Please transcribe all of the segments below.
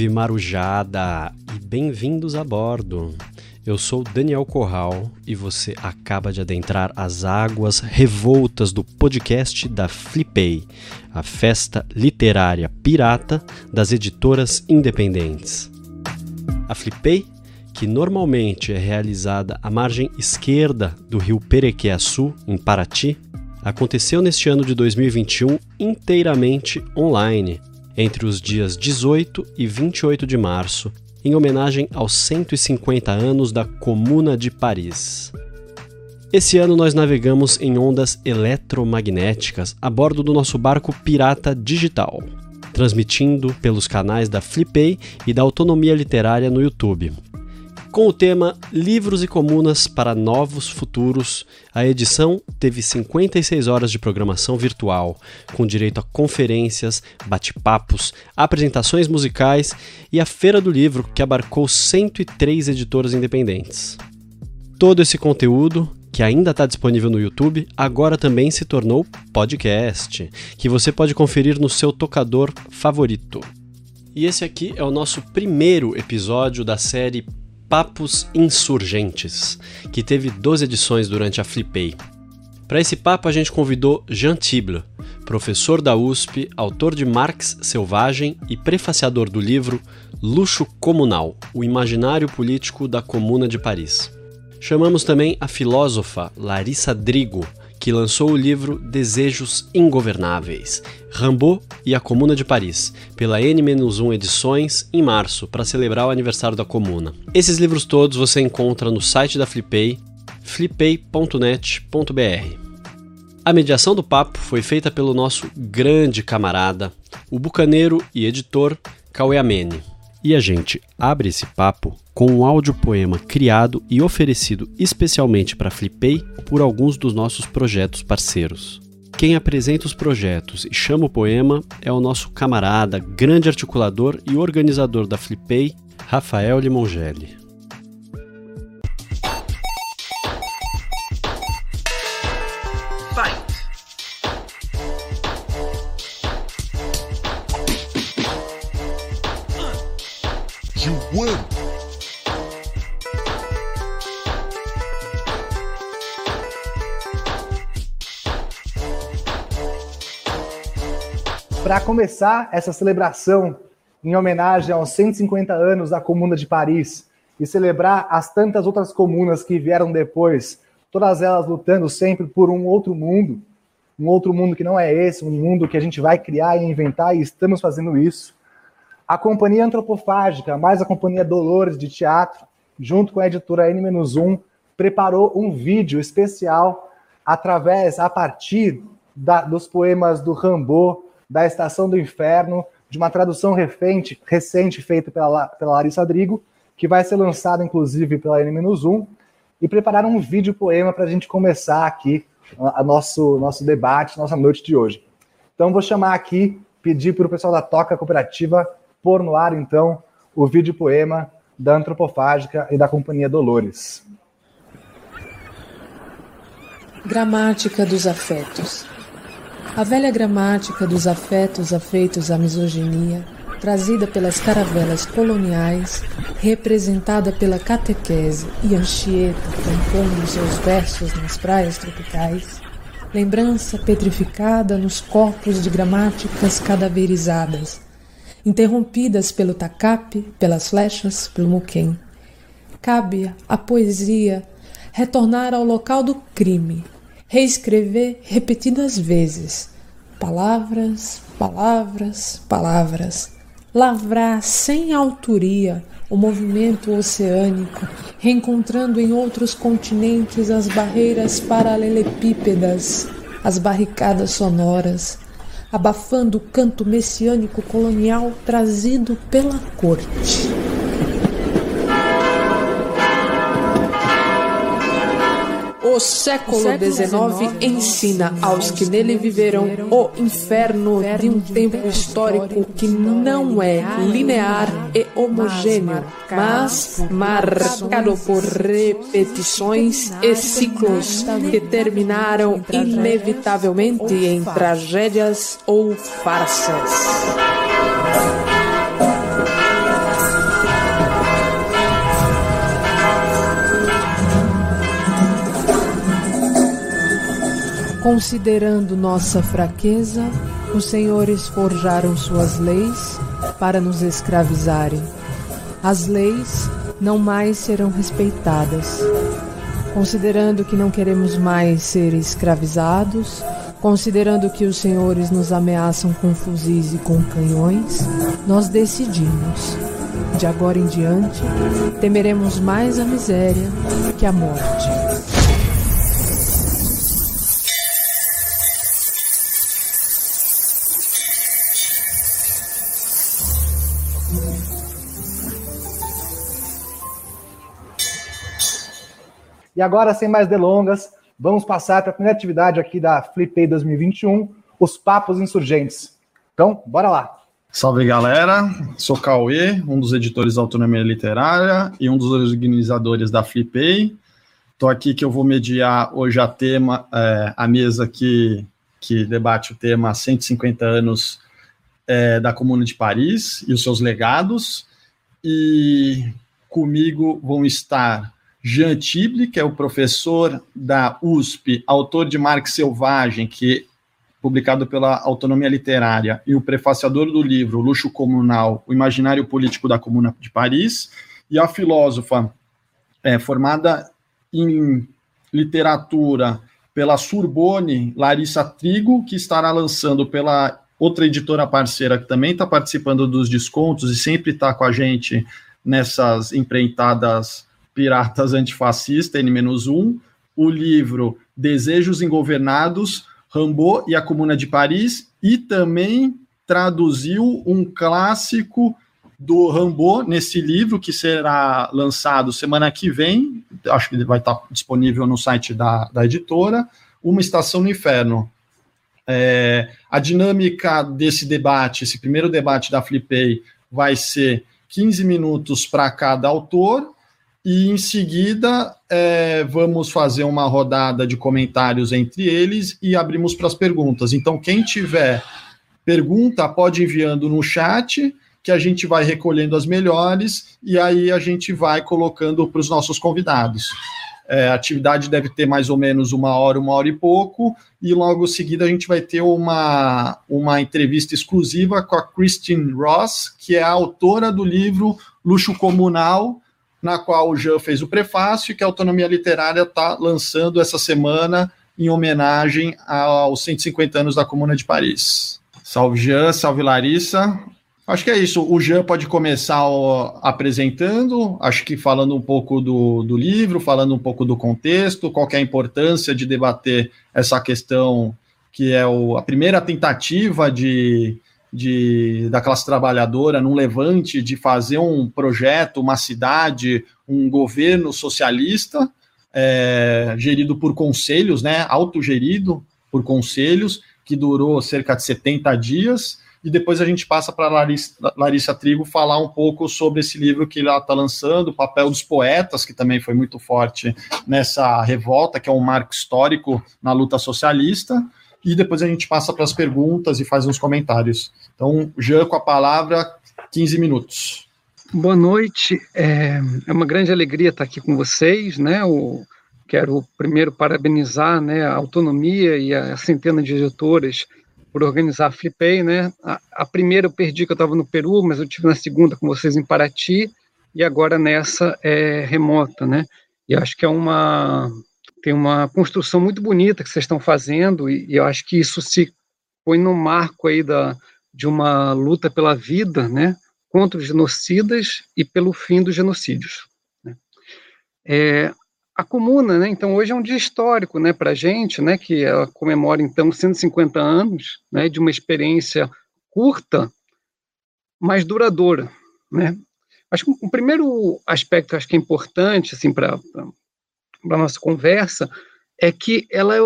Salve Marujada e bem-vindos a bordo. Eu sou Daniel Corral e você acaba de adentrar as águas revoltas do podcast da Flipei, a festa literária pirata das editoras independentes. A Flipei, que normalmente é realizada à margem esquerda do rio Perequiaçu, em Paraty, aconteceu neste ano de 2021 inteiramente online, entre os dias 18 e 28 de março, em homenagem aos 150 anos da Comuna de Paris. Esse ano nós navegamos em ondas eletromagnéticas a bordo do nosso barco Pirata Digital, transmitindo pelos canais da Flipei e da Autonomia Literária no YouTube. Com o tema Livros e Comunas para Novos Futuros, a edição teve 56 horas de programação virtual, com direito a conferências, bate-papos, apresentações musicais e a Feira do Livro, que abarcou 103 editoras independentes. Todo esse conteúdo, que ainda está disponível no YouTube, agora também se tornou podcast, que você pode conferir no seu tocador favorito. E esse aqui é o nosso primeiro episódio da série Papos Insurgentes, que teve 12 edições durante a Flipei. Para esse papo, a gente convidou Jean Tible, professor da USP, autor de Marx Selvagem e prefaciador do livro Luxo Comunal O Imaginário Político da Comuna de Paris. Chamamos também a filósofa Larissa Drigo, que lançou o livro Desejos Ingovernáveis, Rambo e a Comuna de Paris, pela N-1 Edições, em março, para celebrar o aniversário da Comuna. Esses livros todos você encontra no site da Flipei, flipei.net.br. A mediação do papo foi feita pelo nosso grande camarada, o bucaneiro e editor Cauê Amene. E a gente abre esse papo com um áudio-poema criado e oferecido especialmente para Flipei por alguns dos nossos projetos parceiros. Quem apresenta os projetos e chama o poema é o nosso camarada, grande articulador e organizador da Flipei, Rafael Limongelli. Para começar essa celebração em homenagem aos 150 anos da Comuna de Paris e celebrar as tantas outras comunas que vieram depois, todas elas lutando sempre por um outro mundo, um outro mundo que não é esse, um mundo que a gente vai criar e inventar e estamos fazendo isso. A Companhia Antropofágica, mais a Companhia Dolores de Teatro, junto com a editora N-1, preparou um vídeo especial através, a partir da, dos poemas do Rambaud, da Estação do Inferno, de uma tradução recente, recente feita pela, pela Larissa Drigo, que vai ser lançada, inclusive, pela N-1, e prepararam um vídeo poema para a gente começar aqui a nosso, nosso debate, nossa noite de hoje. Então, vou chamar aqui, pedir para o pessoal da Toca Cooperativa pôr no ar, então, o vídeo poema da Antropofágica e da Companhia Dolores. Gramática dos afetos. A velha gramática dos afetos afeitos à misoginia, trazida pelas caravelas coloniais, representada pela catequese e Anchieta compondo seus versos nas praias tropicais, lembrança petrificada nos corpos de gramáticas cadaverizadas, interrompidas pelo tacape, pelas flechas, pelo muquem. Cabe à poesia retornar ao local do crime, reescrever repetidas vezes, palavras, palavras, palavras, lavrar sem autoria o movimento oceânico, reencontrando em outros continentes as barreiras paralelepípedas, as barricadas sonoras, abafando o canto messiânico colonial trazido pela corte. O século XIX ensina aos que nele viveram o inferno de um tempo histórico que não é linear e homogêneo, mas marcado por repetições e ciclos que terminaram inevitavelmente em tragédias ou farsas. Considerando nossa fraqueza, os senhores forjaram suas leis para nos escravizarem. As leis não mais serão respeitadas. Considerando que não queremos mais ser escravizados, considerando que os senhores nos ameaçam com fuzis e com canhões, nós decidimos. De agora em diante, temeremos mais a miséria que a morte. E agora, sem mais delongas, vamos passar para a primeira atividade aqui da Flipei 2021, os Papos Insurgentes. Então, bora lá. Salve galera, sou Cauê, um dos editores da Autonomia Literária e um dos organizadores da Flipei. Estou aqui que eu vou mediar hoje a tema, é, a mesa que, que debate o tema 150 anos é, da Comuna de Paris e os seus legados. E comigo vão estar Jean Tible, que é o professor da USP, autor de Marx Selvagem, que publicado pela Autonomia Literária, e o prefaciador do livro Luxo Comunal, o Imaginário Político da Comuna de Paris, e a filósofa é, formada em literatura pela Sorbonne, Larissa Trigo, que estará lançando pela outra editora parceira que também está participando dos descontos e sempre está com a gente nessas empreitadas Piratas Antifascista, N-1, o livro Desejos Ingovernados, Rambo e a Comuna de Paris, e também traduziu um clássico do Rambo nesse livro que será lançado semana que vem, acho que vai estar disponível no site da, da editora, Uma Estação no Inferno. É, a dinâmica desse debate, esse primeiro debate da Flipei, vai ser 15 minutos para cada autor, e em seguida é, vamos fazer uma rodada de comentários entre eles e abrimos para as perguntas. Então, quem tiver pergunta, pode enviando no chat, que a gente vai recolhendo as melhores e aí a gente vai colocando para os nossos convidados. É, a atividade deve ter mais ou menos uma hora, uma hora e pouco, e logo em seguida a gente vai ter uma, uma entrevista exclusiva com a Christine Ross, que é a autora do livro Luxo Comunal, na qual o Jean fez o prefácio que a Autonomia Literária está lançando essa semana em homenagem aos 150 anos da Comuna de Paris. Salve Jean, salve Larissa. Acho que é isso. O Jean pode começar apresentando, acho que falando um pouco do, do livro, falando um pouco do contexto, qual é a importância de debater essa questão que é o, a primeira tentativa de de, da classe trabalhadora num levante de fazer um projeto, uma cidade, um governo socialista, é, gerido por conselhos, né, autogerido por conselhos, que durou cerca de 70 dias, e depois a gente passa para Larissa, Larissa Trigo falar um pouco sobre esse livro que ela está lançando, o papel dos poetas, que também foi muito forte nessa revolta, que é um marco histórico na luta socialista, e depois a gente passa para as perguntas e faz uns comentários. Então, Jean, com a palavra, 15 minutos. Boa noite, é, é uma grande alegria estar aqui com vocês, né? Quero primeiro parabenizar né, a autonomia e a centena de editoras por organizar a Flipei, né? A, a primeira eu perdi que eu estava no Peru, mas eu tive na segunda com vocês em Paraty e agora nessa é remota, né? E acho que é uma tem uma construção muito bonita que vocês estão fazendo e, e eu acho que isso se põe no marco aí da, de uma luta pela vida, né, contra os genocidas e pelo fim dos genocídios. Né. É, a comuna, né, então hoje é um dia histórico, né, para a gente, né, que ela comemora então 150 anos, né, de uma experiência curta, mas duradoura, né. Acho que o primeiro aspecto acho que é importante, assim, para para nossa conversa é que ela é,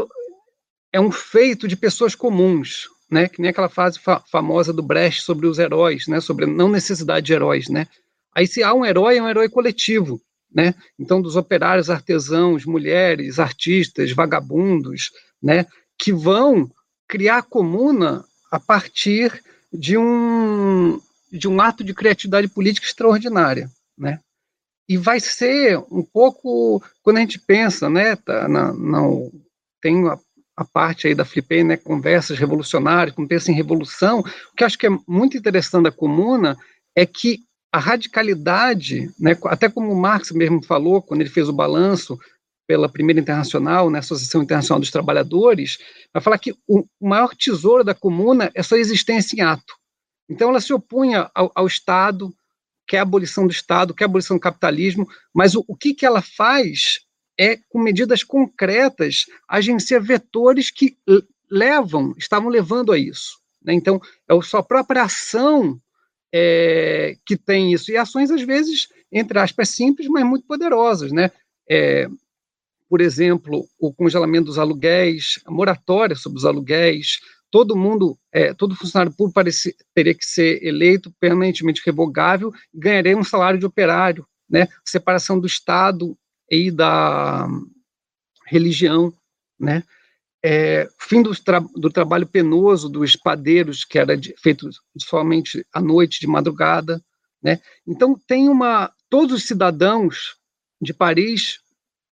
é, um feito de pessoas comuns, né? Que nem aquela frase fa famosa do Brecht sobre os heróis, né? Sobre a não necessidade de heróis, né? Aí se há um herói, é um herói coletivo, né? Então dos operários, artesãos, mulheres, artistas, vagabundos, né? Que vão criar comuna a partir de um de um ato de criatividade política extraordinária, né? E vai ser um pouco quando a gente pensa, né? Tá, na, tem a, a parte aí da Flipei, né, conversas revolucionárias, como pensa em revolução, o que acho que é muito interessante da Comuna é que a radicalidade, né, até como Marx mesmo falou, quando ele fez o balanço pela primeira internacional, né, Associação Internacional dos Trabalhadores, vai falar que o maior tesouro da comuna é sua existência em ato. Então ela se opunha ao, ao Estado, quer a abolição do Estado, quer a abolição do capitalismo, mas o, o que, que ela faz é, com medidas concretas, agencia vetores que levam, estavam levando a isso. Né? Então, é a sua própria ação é, que tem isso. E ações, às vezes, entre aspas, simples, mas muito poderosas. Né? É, por exemplo, o congelamento dos aluguéis, a moratória sobre os aluguéis, todo mundo, é, todo funcionário público teria que ser eleito permanentemente revogável e ganharia um salário de operário, né? Separação do Estado e da religião, né? É, fim do, tra do, trabalho penoso dos padeiros, que era de, feito somente à noite, de madrugada, né? Então, tem uma... Todos os cidadãos de Paris,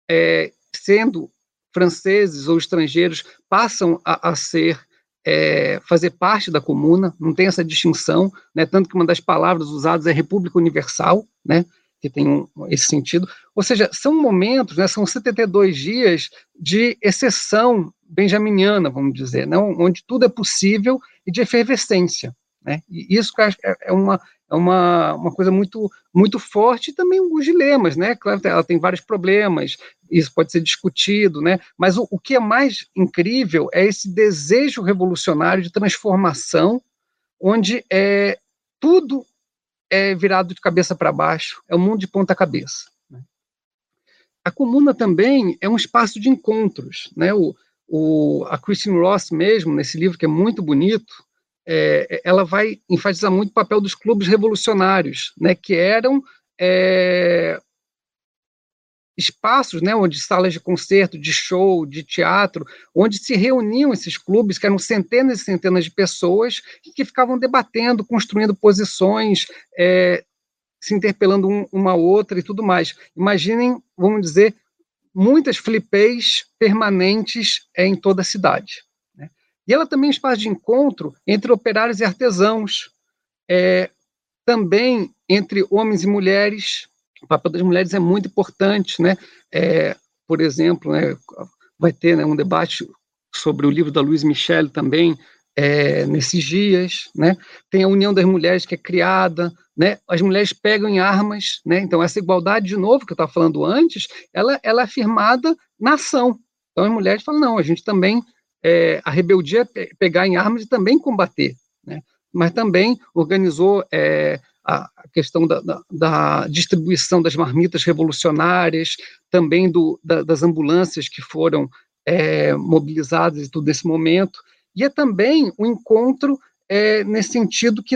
é, sendo franceses ou estrangeiros, passam a, a ser é, fazer parte da comuna, não tem essa distinção, né, tanto que uma das palavras usadas é República Universal, né, que tem um, esse sentido. Ou seja, são momentos, né, são 72 dias de exceção benjaminiana, vamos dizer, né, onde tudo é possível e de efervescência. Né? E isso é, é uma, é uma, uma coisa muito, muito forte e também os dilemas, né? Claro, ela tem vários problemas, isso pode ser discutido, né? Mas o, o que é mais incrível é esse desejo revolucionário de transformação, onde é, tudo é virado de cabeça para baixo, é um mundo de ponta cabeça. Né? A comuna também é um espaço de encontros, né? O, o, a Christine Ross mesmo, nesse livro que é muito bonito, é, ela vai enfatizar muito o papel dos clubes revolucionários, né, que eram é, espaços, né, onde salas de concerto, de show, de teatro, onde se reuniam esses clubes, que eram centenas e centenas de pessoas que ficavam debatendo, construindo posições, é, se interpelando um, uma outra e tudo mais. Imaginem, vamos dizer, muitas flipês permanentes em toda a cidade. E ela também é um espaço de encontro entre operários e artesãos, é, também entre homens e mulheres. O papel das mulheres é muito importante, né? É, por exemplo, né, vai ter né, um debate sobre o livro da Luiz Michel também é, nesses dias, né? Tem a União das Mulheres que é criada, né? As mulheres pegam em armas, né? Então essa igualdade de novo que eu estava falando antes, ela, ela é afirmada na ação. Então as mulheres falam não, a gente também é, a rebeldia é pegar em armas e também combater, né? mas também organizou é, a questão da, da, da, distribuição das marmitas revolucionárias, também do, da, das ambulâncias que foram é, mobilizadas e tudo nesse momento, e é também um encontro é, nesse sentido que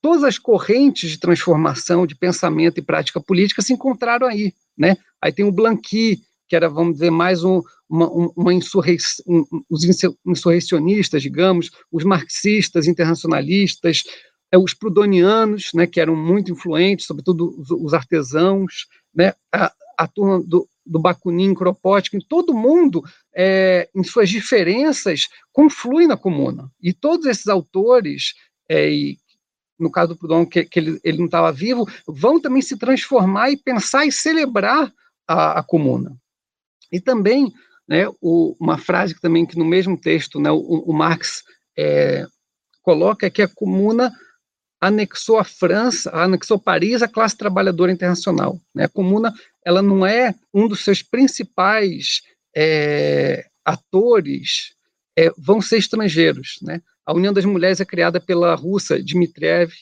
todas as correntes de transformação de pensamento e prática política se encontraram aí, né? Aí tem o Blanqui, que era, vamos dizer, mais um, uma, uma insurreição, um, os insurreicionistas, digamos, os marxistas, internacionalistas, é, os prudonianos, né, que eram muito influentes, sobretudo os, os artesãos, né, a, a turma do, do Bakunin, Kropotkin, todo mundo, é, em suas diferenças, conflui na comuna. E todos esses autores, é, e no caso do Proudhon, que, que ele, ele não estava vivo, vão também se transformar e pensar e celebrar a, a comuna. E também né, o, uma frase que também que no mesmo texto né, o, o Marx é, coloca é que a comuna anexou a França, anexou Paris à classe trabalhadora internacional. Né? A comuna ela não é um dos seus principais é, atores, é, vão ser estrangeiros. Né? A União das Mulheres é criada pela russa Dmitriev,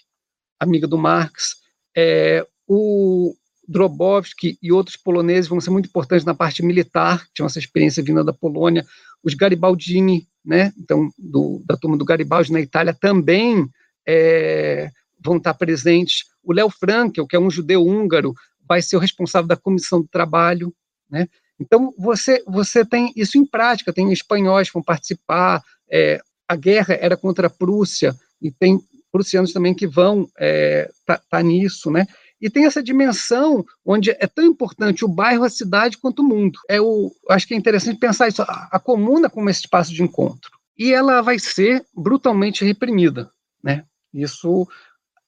amiga do Marx. É, o, Drobowski e outros poloneses vão ser muito importantes na parte militar, tinham essa experiência vinda da Polônia. Os Garibaldini, né, então, do, da turma do Garibaldi na Itália, também é, vão estar presentes. O Léo Frankel, que é um judeu húngaro, vai ser o responsável da comissão do trabalho. Né? Então, você, você tem isso em prática, tem espanhóis que vão participar, é, a guerra era contra a Prússia, e tem prussianos também que vão estar é, tá, tá nisso, né? E tem essa dimensão onde é tão importante o bairro, a cidade, quanto o mundo. É o, acho que é interessante pensar isso, a, a comuna como esse espaço de encontro. E ela vai ser brutalmente reprimida, né? Isso,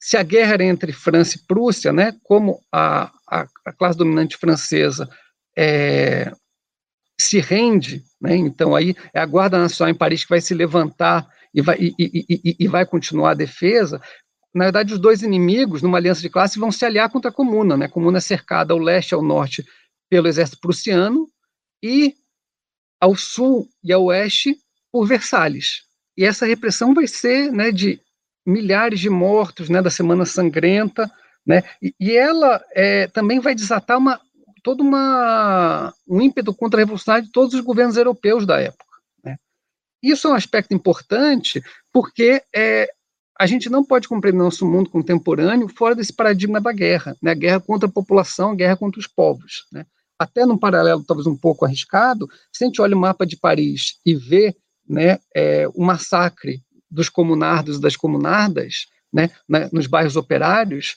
se a guerra era entre França e Prússia, né, como a, a, a classe dominante francesa é, se rende, né, então aí é a Guarda Nacional em Paris que vai se levantar e vai, e, e, e, e vai continuar a defesa, na verdade, os dois inimigos, numa aliança de classe, vão se aliar contra a Comuna. Né? A Comuna é cercada ao leste e ao norte pelo exército prussiano e ao sul e ao oeste por Versalhes. E essa repressão vai ser né, de milhares de mortos, né, da Semana Sangrenta, né, e, e ela é, também vai desatar uma, todo uma, um ímpeto contra-revolucionário de todos os governos europeus da época. Né. Isso é um aspecto importante porque é, a gente não pode compreender nosso mundo contemporâneo fora desse paradigma da guerra, né? guerra contra a população, a guerra contra os povos. Né? Até num paralelo talvez um pouco arriscado, se a gente olha o mapa de Paris e vê né, é, o massacre dos comunardos e das comunardas né, na, nos bairros operários,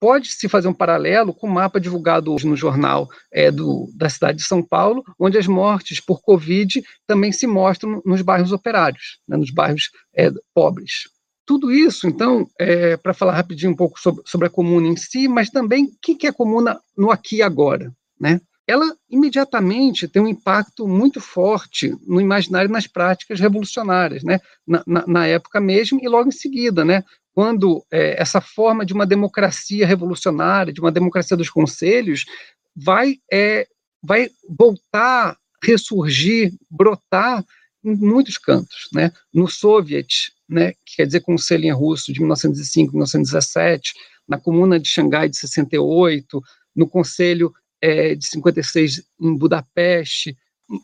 pode-se fazer um paralelo com o mapa divulgado hoje no jornal é, do, da cidade de São Paulo, onde as mortes por Covid também se mostram nos bairros operários, né, nos bairros é, pobres. Tudo isso, então, é, para falar rapidinho um pouco sobre, sobre, a comuna em si, mas também o que, que é a comuna no aqui e agora, né? Ela imediatamente tem um impacto muito forte no imaginário e nas práticas revolucionárias, né? Na, na, na, época mesmo e logo em seguida, né? Quando é, essa forma de uma democracia revolucionária, de uma democracia dos conselhos, vai, é, vai voltar, ressurgir, brotar em muitos cantos, né? No Soviet, né, que quer dizer Conselho em Russo, de 1905, 1917, na Comuna de Xangai, de 68, no Conselho é, de 56 em Budapeste,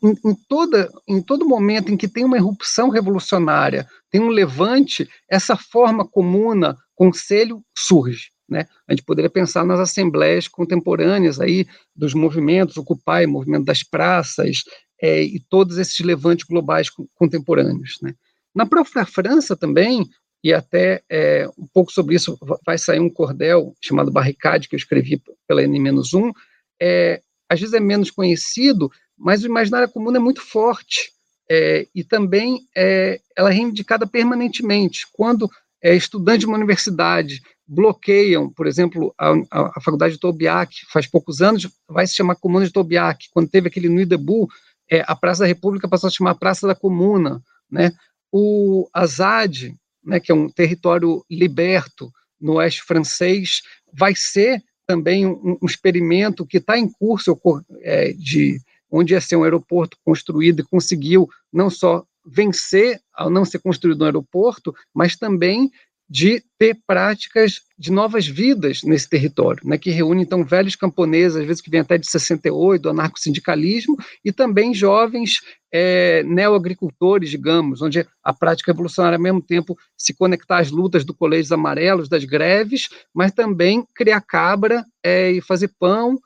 em, em, toda, em todo momento em que tem uma erupção revolucionária, tem um levante, essa forma comuna, conselho, surge. Né? A gente poderia pensar nas assembleias contemporâneas aí dos movimentos, Occupy, movimento das praças, é, e todos esses levantes globais contemporâneos. Né? Na própria França também, e até é, um pouco sobre isso vai sair um cordel chamado Barricade, que eu escrevi pela N-1, é, às vezes é menos conhecido, mas o imaginário comum é muito forte, é, e também é, ela é reivindicada permanentemente. Quando é, estudantes de uma universidade bloqueiam, por exemplo, a, a, a faculdade de Tobiac, faz poucos anos, vai se chamar Comuna de Tobiac, quando teve aquele Nuit debout, é, a Praça da República passou a se chamar Praça da Comuna, né? O Azad, né, que é um território liberto no oeste francês, vai ser também um, um experimento que está em curso é, de onde ia ser um aeroporto construído e conseguiu não só vencer ao não ser construído um aeroporto, mas também de ter práticas de novas vidas nesse território, né, que reúne então velhos camponeses, às vezes que vêm até de 68, do anarcossindicalismo, e também jovens é, neoagricultores, digamos, onde a prática revolucionária, ao mesmo tempo, se conectar às lutas do colégios amarelos, das greves, mas também criar cabra é, e fazer pão,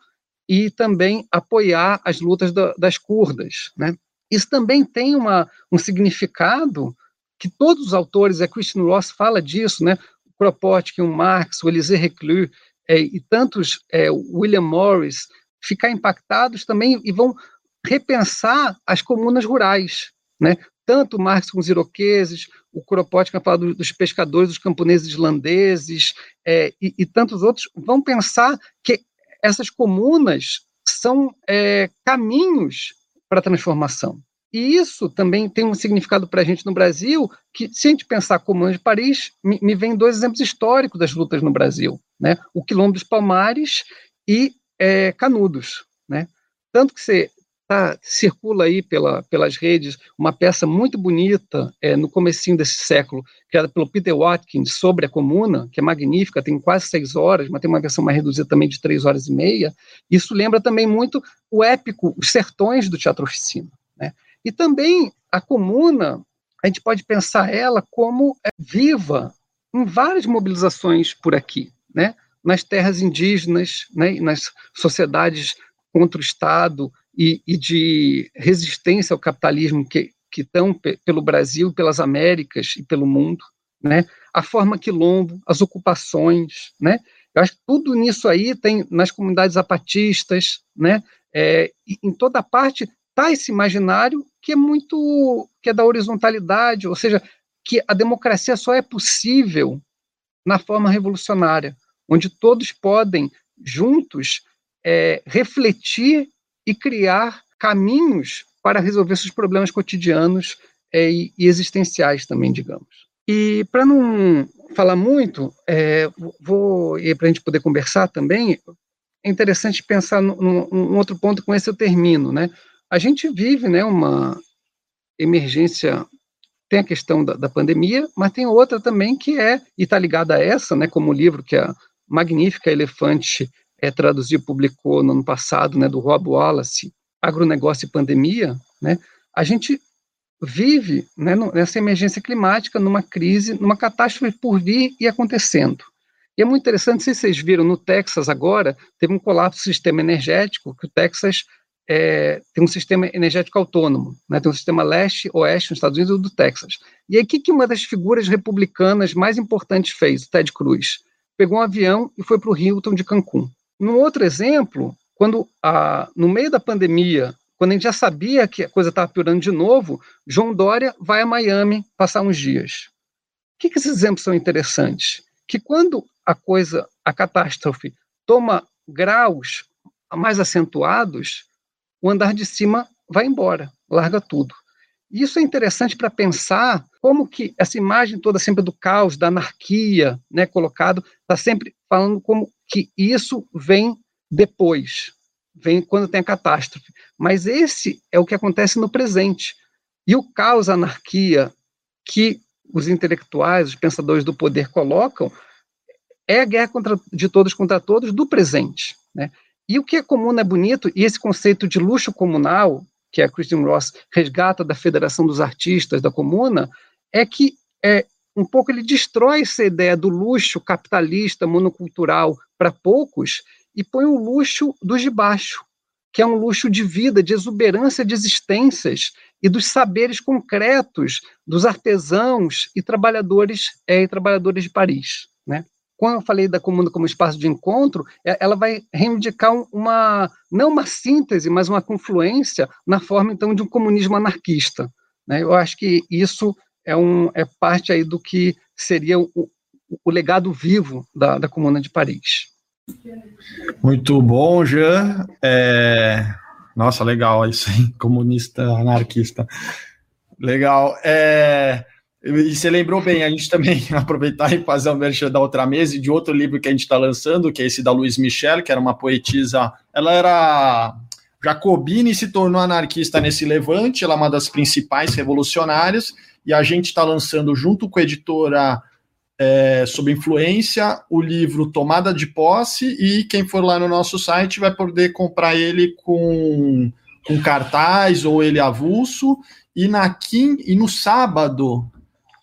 e também apoiar as lutas da, das curdas. Né. Isso também tem uma, um significado que todos os autores, a Christian Ross fala disso, né? o Kropotkin, o Marx, o Elisée Reclus é, e tantos, é, William Morris, ficar impactados também e vão repensar as comunas rurais, né? Tanto Marx com os iroqueses, o Kropotkin fala dos pescadores, dos camponeses islandeses é, e, e, tantos outros vão pensar que essas comunas são é, caminhos para a transformação. E isso também tem um significado para a gente no Brasil, que se a gente pensar como de Paris, me, me vem dois exemplos históricos das lutas no Brasil, né? O Quilombo dos Palmares e é, Canudos, né? Tanto que você tá, circula aí pela, pelas redes uma peça muito bonita é, no comecinho desse século, criada pelo Peter Watkins, sobre a comuna, que é magnífica, tem quase seis horas, mas tem uma versão mais reduzida também de três horas e meia. Isso lembra também muito o épico Os Sertões do Teatro Oficina? E também a comuna, a gente pode pensar ela como é, viva em várias mobilizações por aqui, né? nas terras indígenas, né? nas sociedades contra o Estado e, e de resistência ao capitalismo que, que estão pelo Brasil, pelas Américas e pelo mundo, né? a forma quilombo, as ocupações, né? Eu acho que tudo nisso aí tem nas comunidades zapatistas, né? É, em toda parte está esse imaginário que é muito que é da horizontalidade, ou seja, que a democracia só é possível na forma revolucionária, onde todos podem juntos é, refletir e criar caminhos para resolver seus problemas cotidianos é, e, e, existenciais também, digamos. E para não falar muito, é, vou e para a gente poder conversar também, é interessante pensar num, num outro ponto com esse eu termino, né? A gente vive, né, uma emergência tem a questão da, da, pandemia, mas tem outra também que é, e está ligada a essa, né, como o livro que a magnífica Elefante é, traduziu e publicou no ano passado, né, do Rob Wallace, Agronegócio e Pandemia, né, a gente vive né, nessa emergência climática, numa crise, numa catástrofe por vir e acontecendo. E é muito interessante, se vocês viram, no Texas agora, teve um colapso do sistema energético, que o Texas é, tem um sistema energético autônomo, né? tem um sistema leste-oeste nos Estados Unidos e do Texas. E aí, o que, que uma das figuras republicanas mais importantes fez, o Ted Cruz? Pegou um avião e foi para o Hilton de Cancún. Num outro exemplo, quando a, no meio da pandemia, quando a gente já sabia que a coisa estava piorando de novo, João Dória vai a Miami passar uns dias. O que, que esses exemplos são interessantes? Que quando a coisa, a catástrofe, toma graus mais acentuados, o andar de cima vai embora, larga tudo. Isso é interessante para pensar como que essa imagem toda sempre do caos, da anarquia, né, colocado, está sempre falando como que isso vem depois, vem quando tem a catástrofe. Mas esse é o que acontece no presente. E o caos, a anarquia que os intelectuais, os pensadores do poder colocam, é a guerra contra, de todos contra todos do presente. Né? E o que é comum é bonito, e esse conceito de luxo comunal, que a Christian Ross resgata da Federação dos Artistas da Comuna, é que é, um pouco ele destrói essa ideia do luxo capitalista, monocultural para poucos, e põe o luxo dos de baixo, que é um luxo de vida, de exuberância de existências e dos saberes concretos dos artesãos e trabalhadores é, e trabalhadoras de Paris, né? Quando eu falei da comuna como espaço de encontro, é, ela vai reivindicar uma, não uma síntese, mas uma confluência na forma, então, de um comunismo anarquista. Né? Eu acho que isso é, um, é parte aí do que seria o, o legado vivo da, da Comuna de Paris. Muito bom, Jean. É... Nossa, legal isso, hein? Comunista anarquista. Legal. É... E você lembrou bem, a gente também aproveitar e fazer um merchan da outra mesa e de outro livro que a gente está lançando, que é esse da Louise Michel, que era uma poetisa. Ela era jacobina e se tornou anarquista nesse levante, ela é uma das principais revolucionárias, e a gente está lançando, junto com a editora é, Sob Influência, o livro Tomada de Posse, e quem for lá no nosso site vai poder comprar ele com, com cartaz ou ele avulso. E, na e no sábado,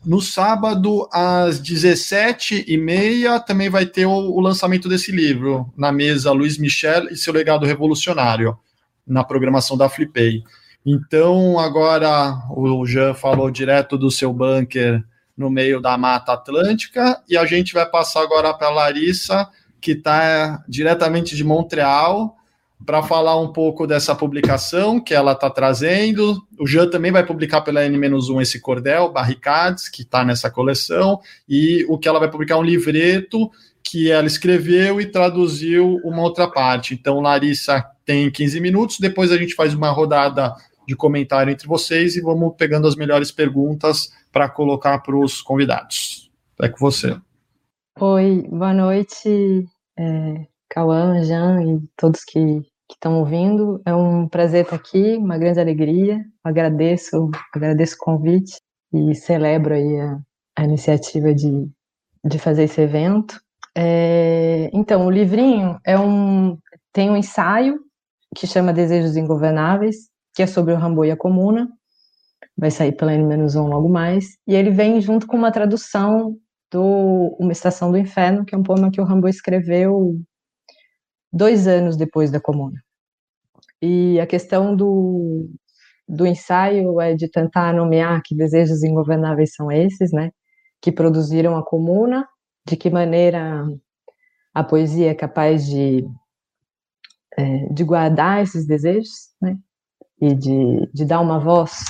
no sábado, às 17h30, também vai ter o, o, lançamento desse livro, na mesa Luiz Michel e seu legado revolucionário, na programação da Flipei. Então, agora o Jean falou direto do seu bunker no meio da Mata Atlântica, e a gente vai passar agora para a Larissa, que está diretamente de Montreal, para falar um pouco dessa publicação que ela está trazendo. O Jean também vai publicar pela N-1 esse cordel, Barricades, que está nessa coleção, e o que ela vai publicar é um livreto que ela escreveu e traduziu uma outra parte. Então, Larissa tem 15 minutos, depois a gente faz uma rodada de comentário entre vocês e vamos pegando as melhores perguntas para colocar para os convidados. É com você. Oi, boa noite. É, Cauã, Jean e todos que estão ouvindo. É um prazer estar aqui, uma grande alegria. Agradeço, agradeço o convite e celebro aí a, a iniciativa de, de fazer esse evento. É, então, o livrinho é um tem um ensaio que chama Desejos Ingovernáveis, que é sobre o Rambo e a Comuna. Vai sair pela N-1 logo mais. E ele vem junto com uma tradução do Uma Estação do Inferno, que é um poema que o Rambo escreveu dois anos depois da Comuna. E a questão do, do ensaio é de tentar nomear que desejos ingovernáveis são esses, né? Que produziram a Comuna, de que maneira a poesia é capaz de, é, de guardar esses desejos, né? E de, de dar uma voz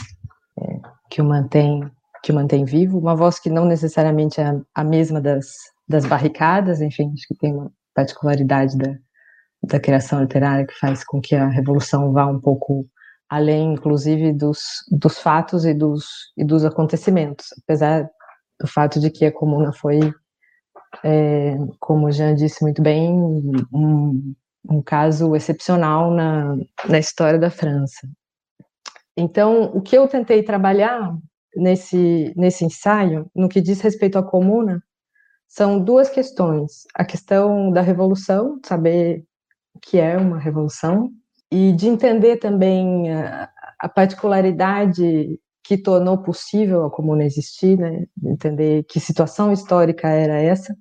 é, que o mantém que o mantém vivo, uma voz que não necessariamente é a mesma das, das barricadas, enfim, acho que tem uma particularidade da, da criação literária que faz com que a revolução vá um pouco além, inclusive, dos, dos fatos e dos, e dos acontecimentos, apesar do fato de que a comuna foi, é, como o Jean disse muito bem, um, um caso excepcional na, na história da França. Então, o que eu tentei trabalhar nesse, nesse ensaio, no que diz respeito à comuna, são duas questões. A questão da revolução, saber o que é uma revolução, e de entender também a, a particularidade que tornou possível a comuna existir, né? entender que situação histórica era essa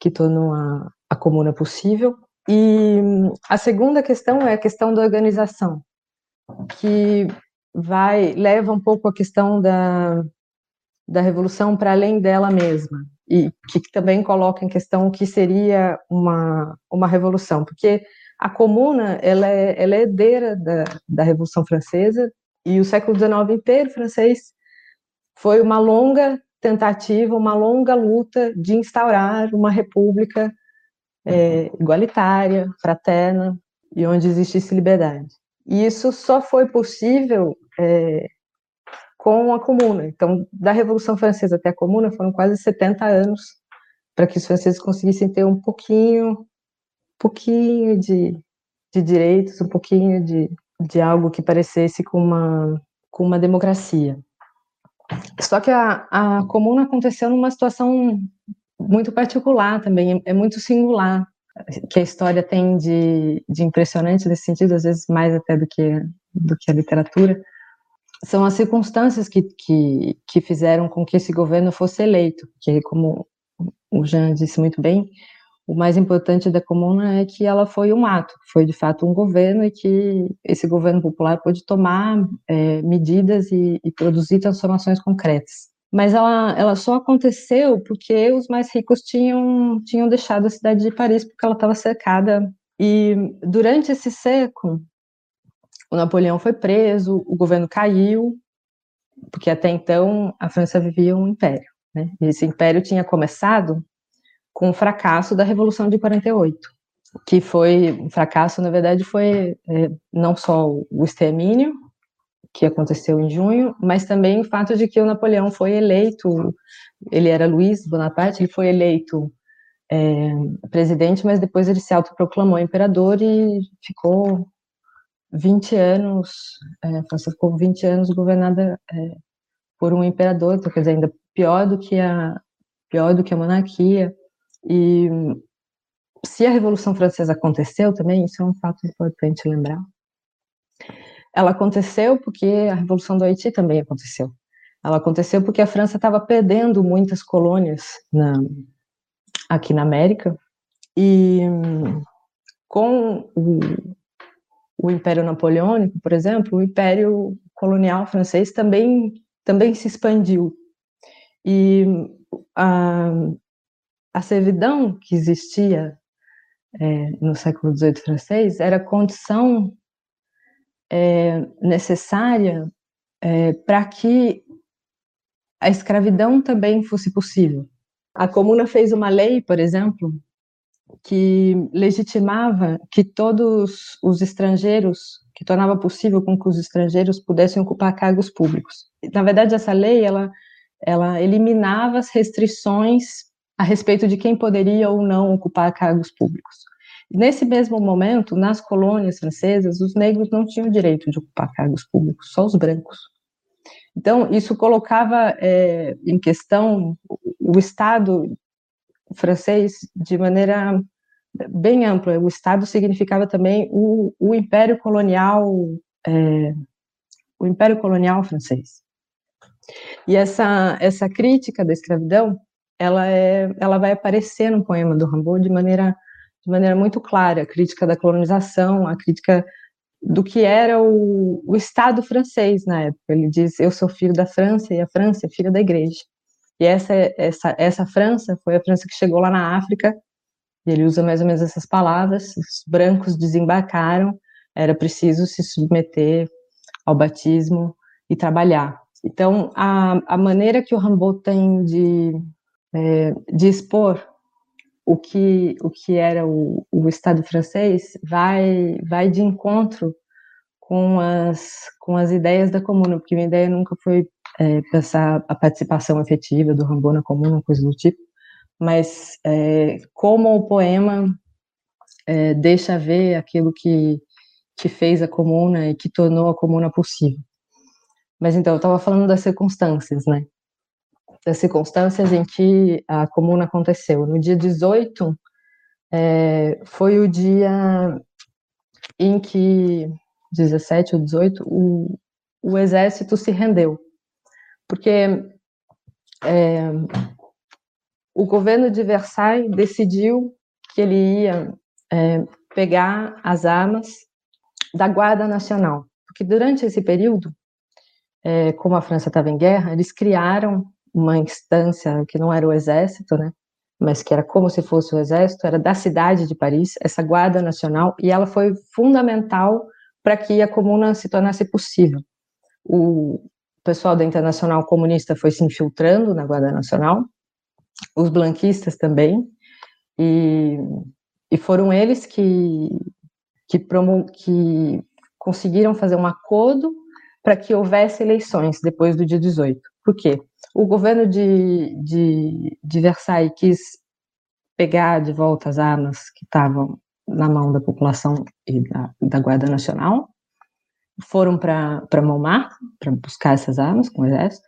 que tornou a, a comuna possível. E a segunda questão é a questão da organização, que vai leva um pouco a questão da, da revolução para além dela mesma e que também coloca em questão o que seria uma, uma revolução, porque a comuna ela é, ela é herdeira da, da Revolução Francesa e o século XIX inteiro francês foi uma longa tentativa, uma longa luta de instaurar uma república é, igualitária, fraterna e onde existisse liberdade. E isso só foi possível é, com a Comuna. Então, da Revolução Francesa até a Comuna foram quase 70 anos para que os franceses conseguissem ter um pouquinho, pouquinho de, de direitos, um pouquinho de, de algo que parecesse com uma, com uma democracia. Só que a, a Comuna aconteceu numa situação muito particular também, é, é muito singular, que a história tem de, de impressionante nesse sentido, às vezes mais até do que, do que a literatura, são as circunstâncias que, que, que fizeram com que esse governo fosse eleito, que como o Jean disse muito bem, o mais importante da comuna é que ela foi um ato, foi de fato um governo e que esse governo popular pôde tomar é, medidas e, e, produzir transformações concretas. Mas ela, ela só aconteceu porque os mais ricos tinham, tinham deixado a cidade de Paris porque ela estava cercada. E durante esse século, o Napoleão foi preso, o governo caiu, porque até então a França vivia um império. Né? Esse império tinha começado com o fracasso da Revolução de 48, que foi um fracasso, na verdade, foi é, não só o extermínio, que aconteceu em junho, mas também o fato de que o Napoleão foi eleito, ele era Luiz Bonaparte, ele foi eleito é, presidente, mas depois ele se autoproclamou imperador e ficou 20 anos, é, a França ficou 20 anos governada é, por um imperador, então, quer dizer, ainda pior do que a pior do que a monarquia. E se a Revolução Francesa aconteceu também, isso é um fato importante lembrar. Ela aconteceu porque a Revolução do Haiti também aconteceu. Ela aconteceu porque a França estava perdendo muitas colônias na, aqui na América e com o, o Império Napoleônico, por exemplo, o Império colonial francês também também se expandiu e a, a servidão que existia é, no século XVIII francês era condição é, necessária é, para que a escravidão também fosse possível. A Comuna fez uma lei, por exemplo, que legitimava que todos os estrangeiros, que tornava possível com que os estrangeiros pudessem ocupar cargos públicos. Na verdade, essa lei ela, ela eliminava as restrições a respeito de quem poderia ou não ocupar cargos públicos. Nesse mesmo momento, nas colônias francesas, os negros não tinham direito de ocupar cargos públicos, só os brancos. Então, isso colocava é, em questão o Estado francês de maneira bem ampla. O Estado significava também o, o Império Colonial, é, o Império Colonial francês. E essa essa crítica da escravidão, ela é, ela vai aparecer no poema do Rimbaud de maneira de maneira muito clara, a crítica da colonização, a crítica do que era o, o Estado francês na época. Ele diz: Eu sou filho da França e a França é filha da Igreja. E essa, essa, essa França foi a França que chegou lá na África E ele usa mais ou menos essas palavras: os brancos desembarcaram, era preciso se submeter ao batismo e trabalhar. Então, a, a maneira que o Rimbaud tem de, é, de expor o que, o que era o, o Estado francês vai, vai de encontro com as, com as ideias da comuna, porque minha ideia nunca foi é, pensar a participação efetiva do Rimbaud na comuna, coisa do tipo, mas é, como o poema é, deixa ver aquilo que, que fez a comuna e que tornou a comuna possível. Mas então, eu estava falando das circunstâncias, né? Das circunstâncias em que a comuna aconteceu. No dia 18, é, foi o dia em que, 17 ou 18, o, o exército se rendeu. Porque é, o governo de Versailles decidiu que ele ia é, pegar as armas da Guarda Nacional, porque durante esse período, é, como a França estava em guerra, eles criaram uma instância que não era o exército, né, mas que era como se fosse o exército, era da cidade de Paris, essa Guarda Nacional, e ela foi fundamental para que a comuna se tornasse possível. O pessoal da Internacional Comunista foi se infiltrando na Guarda Nacional, os blanquistas também, e, e foram eles que, que, promo, que conseguiram fazer um acordo para que houvesse eleições depois do dia 18. Por quê? O governo de, de, de Versailles quis pegar de volta as armas que estavam na mão da população e da, da Guarda Nacional, foram para Montmartre para buscar essas armas com o exército,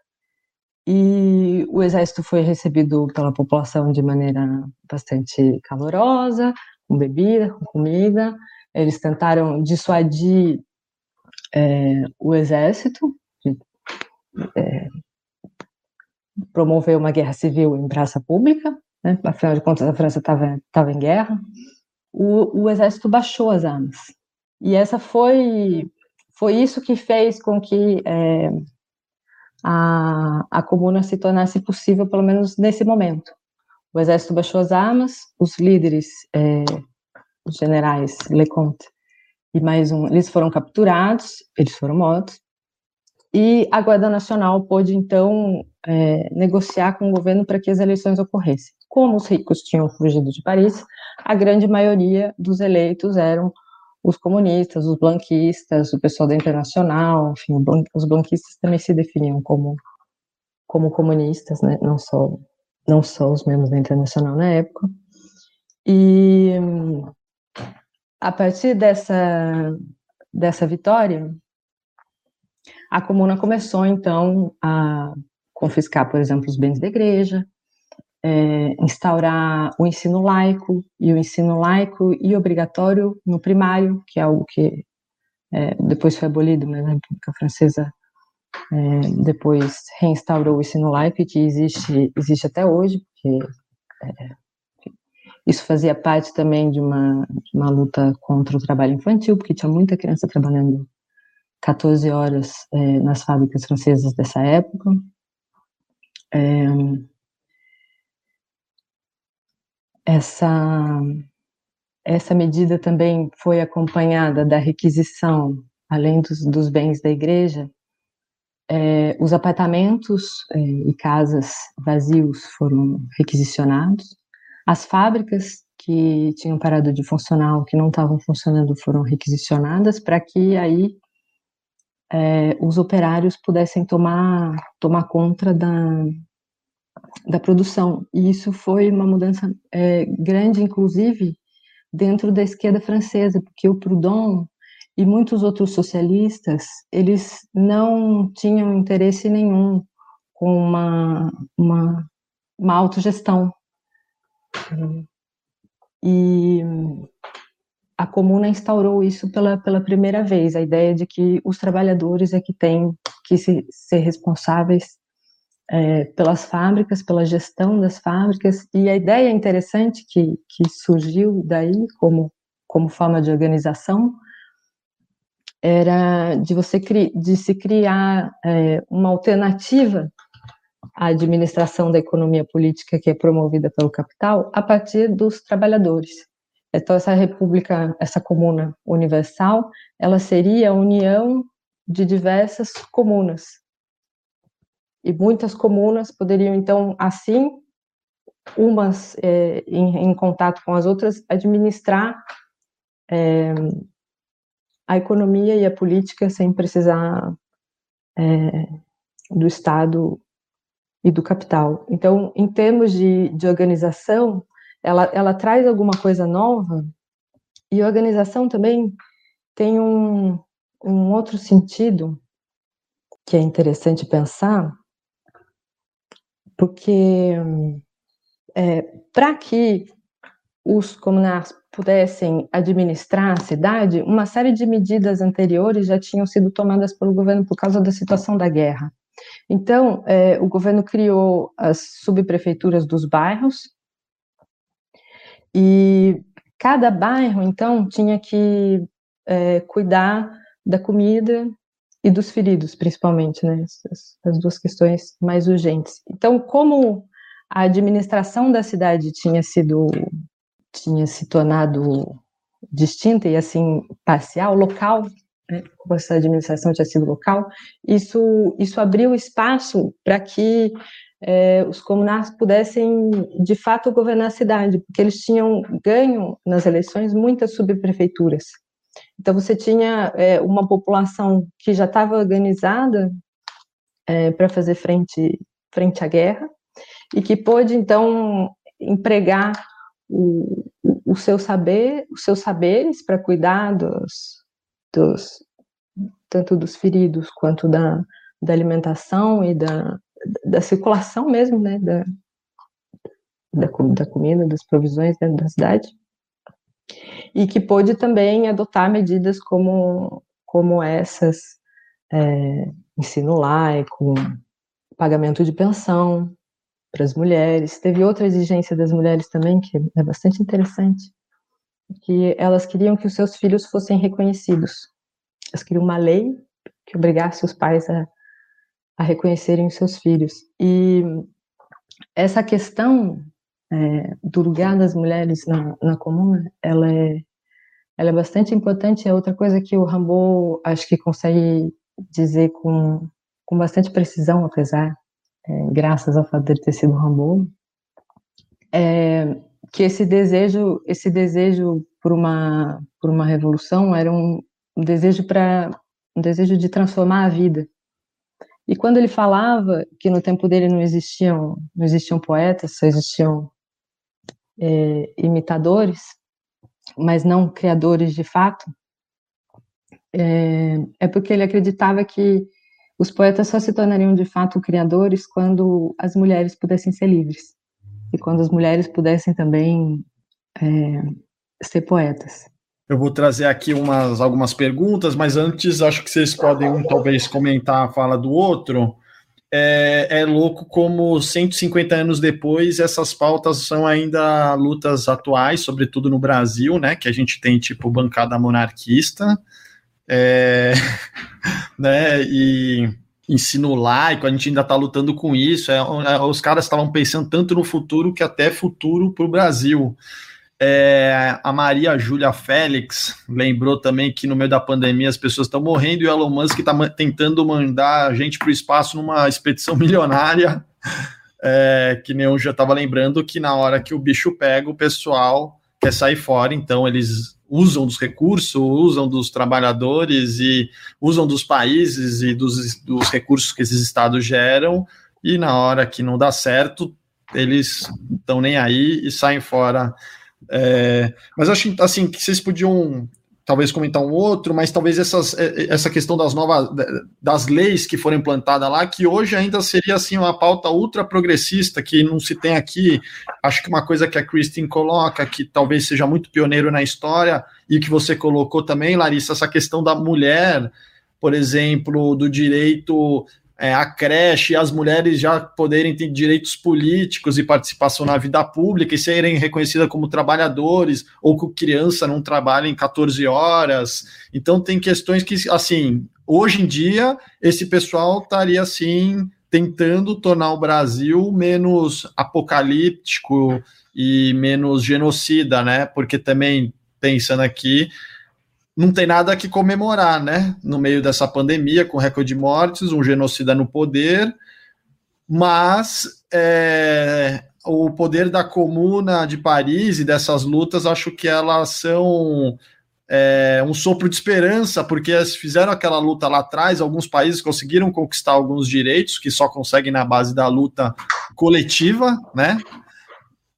e o exército foi recebido pela população de maneira bastante calorosa, com bebida, com comida. Eles tentaram dissuadir é, o exército de é, promover uma guerra civil em praça pública, né? afinal de contas a França estava em guerra. O, o exército baixou as armas. E essa foi foi isso que fez com que é, a, a comuna se tornasse possível, pelo menos nesse momento. O exército baixou as armas, os líderes, é, os generais Leconte e mais um, eles foram capturados, eles foram mortos, e a Guarda Nacional pôde, então, é, negociar com o governo para que as eleições ocorressem. Como os ricos tinham fugido de Paris, a grande maioria dos eleitos eram os comunistas, os blanquistas, o pessoal da Internacional, enfim, os blanquistas também se definiam como como comunistas, né? Não só não só os membros da Internacional na época. E a partir dessa dessa vitória, a comuna começou então a confiscar, por exemplo, os bens da igreja, é, instaurar o ensino laico, e o ensino laico e obrigatório no primário, que é algo que é, depois foi abolido, mas a República Francesa é, depois reinstaurou o ensino laico, e que existe, existe até hoje, porque é, isso fazia parte também de uma, de uma luta contra o trabalho infantil, porque tinha muita criança trabalhando 14 horas é, nas fábricas francesas dessa época. É, essa, essa medida também foi acompanhada da requisição, além dos, dos bens da igreja, é, os apartamentos é, e casas vazios foram requisicionados, as fábricas que tinham parado de funcionar ou que não estavam funcionando foram requisicionadas para que aí é, os operários pudessem tomar, tomar conta da, da produção. E isso foi uma mudança é, grande, inclusive, dentro da esquerda francesa, porque o Proudhon e muitos outros socialistas, eles não tinham interesse nenhum com uma, uma, uma autogestão. E a comuna instaurou isso pela, pela primeira vez, a ideia de que os trabalhadores é que têm que se, ser responsáveis é, pelas fábricas, pela gestão das fábricas, e a ideia interessante que, que surgiu daí como, como forma de organização era de você de se criar é, uma alternativa a administração da economia política que é promovida pelo capital a partir dos trabalhadores. Então, essa república, essa comuna universal, ela seria a união de diversas comunas. E muitas comunas poderiam, então, assim, umas é, em, em, contato com as outras, administrar é, a economia e a política sem precisar é, do Estado e do capital. Então, em termos de, de organização, ela, ela traz alguma coisa nova, e organização também tem um, um outro sentido que é interessante pensar, porque é, para que os comunares pudessem administrar a cidade, uma série de medidas anteriores já tinham sido tomadas pelo governo por causa da situação da guerra. Então, é, o governo criou as subprefeituras dos bairros, e cada bairro, então, tinha que é, cuidar da comida e dos feridos, principalmente, né? As, as duas questões mais urgentes. Então, como a administração da cidade tinha sido tinha se tornado distinta e assim parcial, local, né, como essa administração tinha sido local, isso isso abriu espaço para que é, os comunares pudessem de fato governar a cidade, porque eles tinham ganho nas eleições muitas subprefeituras. Então você tinha é, uma população que já estava organizada é, para fazer frente frente à guerra e que pôde então empregar o, o seu saber, os seus saberes para cuidar dos, dos, tanto dos feridos quanto da, da alimentação e da, da circulação mesmo, né, da, da, da comida, das provisões dentro da cidade, e que pôde também adotar medidas como, como essas, é, ensino laico, pagamento de pensão, para as mulheres. Teve outra exigência das mulheres também, que é bastante interessante, que elas queriam que os seus filhos fossem reconhecidos. Elas queriam uma lei que obrigasse os pais a, a reconhecerem os seus filhos. E essa questão é, do lugar das mulheres na, na comuna, ela é, ela é bastante importante. É outra coisa que o Rambo acho que consegue dizer com, com bastante precisão, apesar é, graças ao fato dele ter sido Rambo, é, que esse desejo, esse desejo por uma por uma revolução era um, um desejo para um desejo de transformar a vida. E quando ele falava que no tempo dele não existiam não existiam poetas, só existiam é, imitadores, mas não criadores de fato, é, é porque ele acreditava que os poetas só se tornariam de fato criadores quando as mulheres pudessem ser livres e quando as mulheres pudessem também é, ser poetas. Eu vou trazer aqui umas, algumas perguntas, mas antes acho que vocês podem um, talvez comentar a fala do outro. É, é louco como 150 anos depois essas pautas são ainda lutas atuais, sobretudo no Brasil, né? Que a gente tem tipo bancada monarquista, é, né, e ensino laico, a gente ainda está lutando com isso. É, é, os caras estavam pensando tanto no futuro que até futuro para o Brasil. É, a Maria Júlia Félix lembrou também que no meio da pandemia as pessoas estão morrendo e o Elon Musk está tentando mandar a gente para o espaço numa expedição milionária. É, que nem eu já estava lembrando que na hora que o bicho pega, o pessoal quer sair fora, então eles usam dos recursos, usam dos trabalhadores e usam dos países e dos, dos recursos que esses estados geram, e na hora que não dá certo, eles estão nem aí e saem fora. É, mas acho assim que vocês podiam talvez comentar um outro, mas talvez essas, é, é, essa questão das novas das leis que foram implantadas lá, que hoje ainda seria assim uma pauta ultra progressista que não se tem aqui. Acho que uma coisa que a Christine coloca, que talvez seja muito pioneiro na história e que você colocou também, Larissa, essa questão da mulher, por exemplo, do direito é, a creche, as mulheres já poderem ter direitos políticos e participação na vida pública e serem reconhecidas como trabalhadores, ou que criança não trabalha em 14 horas. Então, tem questões que, assim, hoje em dia, esse pessoal estaria, assim, tentando tornar o Brasil menos apocalíptico e menos genocida, né? Porque também pensando aqui, não tem nada que comemorar, né? No meio dessa pandemia, com recorde de mortes, um genocida no poder, mas é, o poder da Comuna de Paris e dessas lutas, acho que elas são é, um sopro de esperança, porque eles fizeram aquela luta lá atrás, alguns países conseguiram conquistar alguns direitos que só conseguem na base da luta coletiva, né?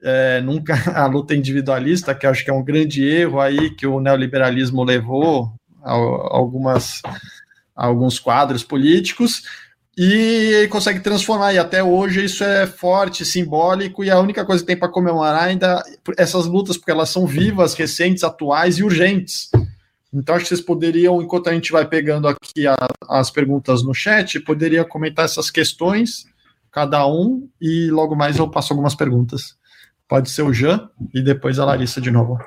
É, nunca a luta individualista, que acho que é um grande erro aí que o neoliberalismo levou a, algumas a alguns quadros políticos e consegue transformar. E até hoje isso é forte, simbólico, e a única coisa que tem para comemorar ainda essas lutas, porque elas são vivas, recentes, atuais e urgentes. Então, acho que vocês poderiam, enquanto a gente vai pegando aqui a, as perguntas no chat, poderia comentar essas questões, cada um, e logo mais eu passo algumas perguntas. Pode ser o Jean e depois a Larissa de novo.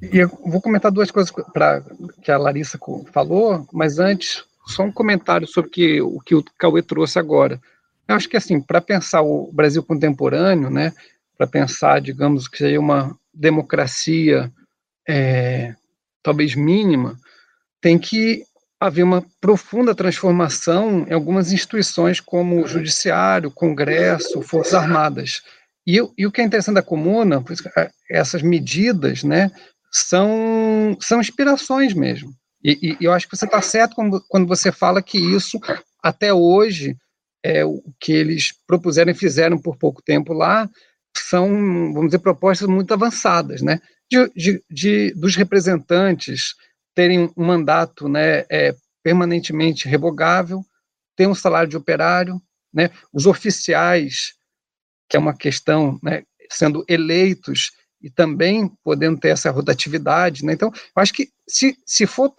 E eu vou comentar duas coisas para que a Larissa falou, mas antes, só um comentário sobre que, o que o Cauê trouxe agora. Eu acho que, assim, para pensar o Brasil contemporâneo, né, para pensar, digamos, que seria uma democracia é, talvez mínima, tem que haver uma profunda transformação em algumas instituições como o Judiciário, Congresso, Forças Armadas. E, e, o que é interessante da comuna, é, essas medidas, né, são, são inspirações mesmo. E, e eu acho que você está certo quando, quando você fala que isso, até hoje, é, o que eles propuseram e fizeram por pouco tempo lá, são, vamos dizer, propostas muito avançadas, né? De, de, de dos representantes terem um mandato né, é, permanentemente revogável, ter um salário de operário, né? Os oficiais que é uma questão, né, sendo eleitos e também podendo ter essa rotatividade. Né? Então, eu acho que se, se, for,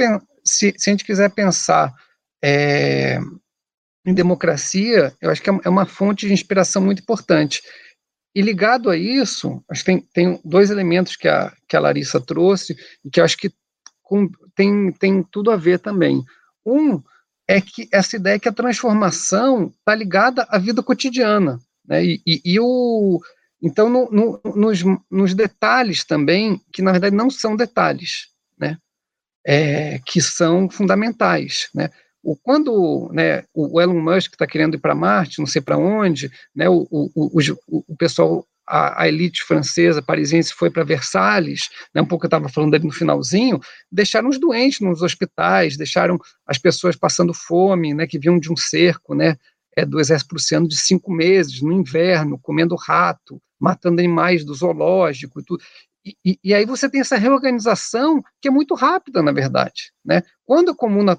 se, se a gente quiser pensar é, em democracia, eu acho que é, é uma fonte de inspiração muito importante. E ligado a isso, acho que tem, tem dois elementos que a, que a Larissa trouxe e que eu acho que com, tem, tem tudo a ver também. Um é que essa ideia que a transformação está ligada à vida cotidiana. Né? E, e, e o, então, no, no, nos, nos, detalhes também, que na verdade não são detalhes, né? É, que são fundamentais. Né? O, quando né, o Elon Musk está querendo ir para Marte, não sei para onde, né, o, o, o, o pessoal, a, a, elite francesa, parisiense, foi para Versalhes, né, um pouco eu estava falando ali no finalzinho, deixaram os doentes nos hospitais, deixaram as pessoas passando fome, né, que vinham de um cerco, né, é, do exército prussiano de cinco meses, no inverno, comendo rato, matando animais do zoológico e tudo. E, e, e, aí você tem essa reorganização que é muito rápida, na verdade. Né? Quando a comuna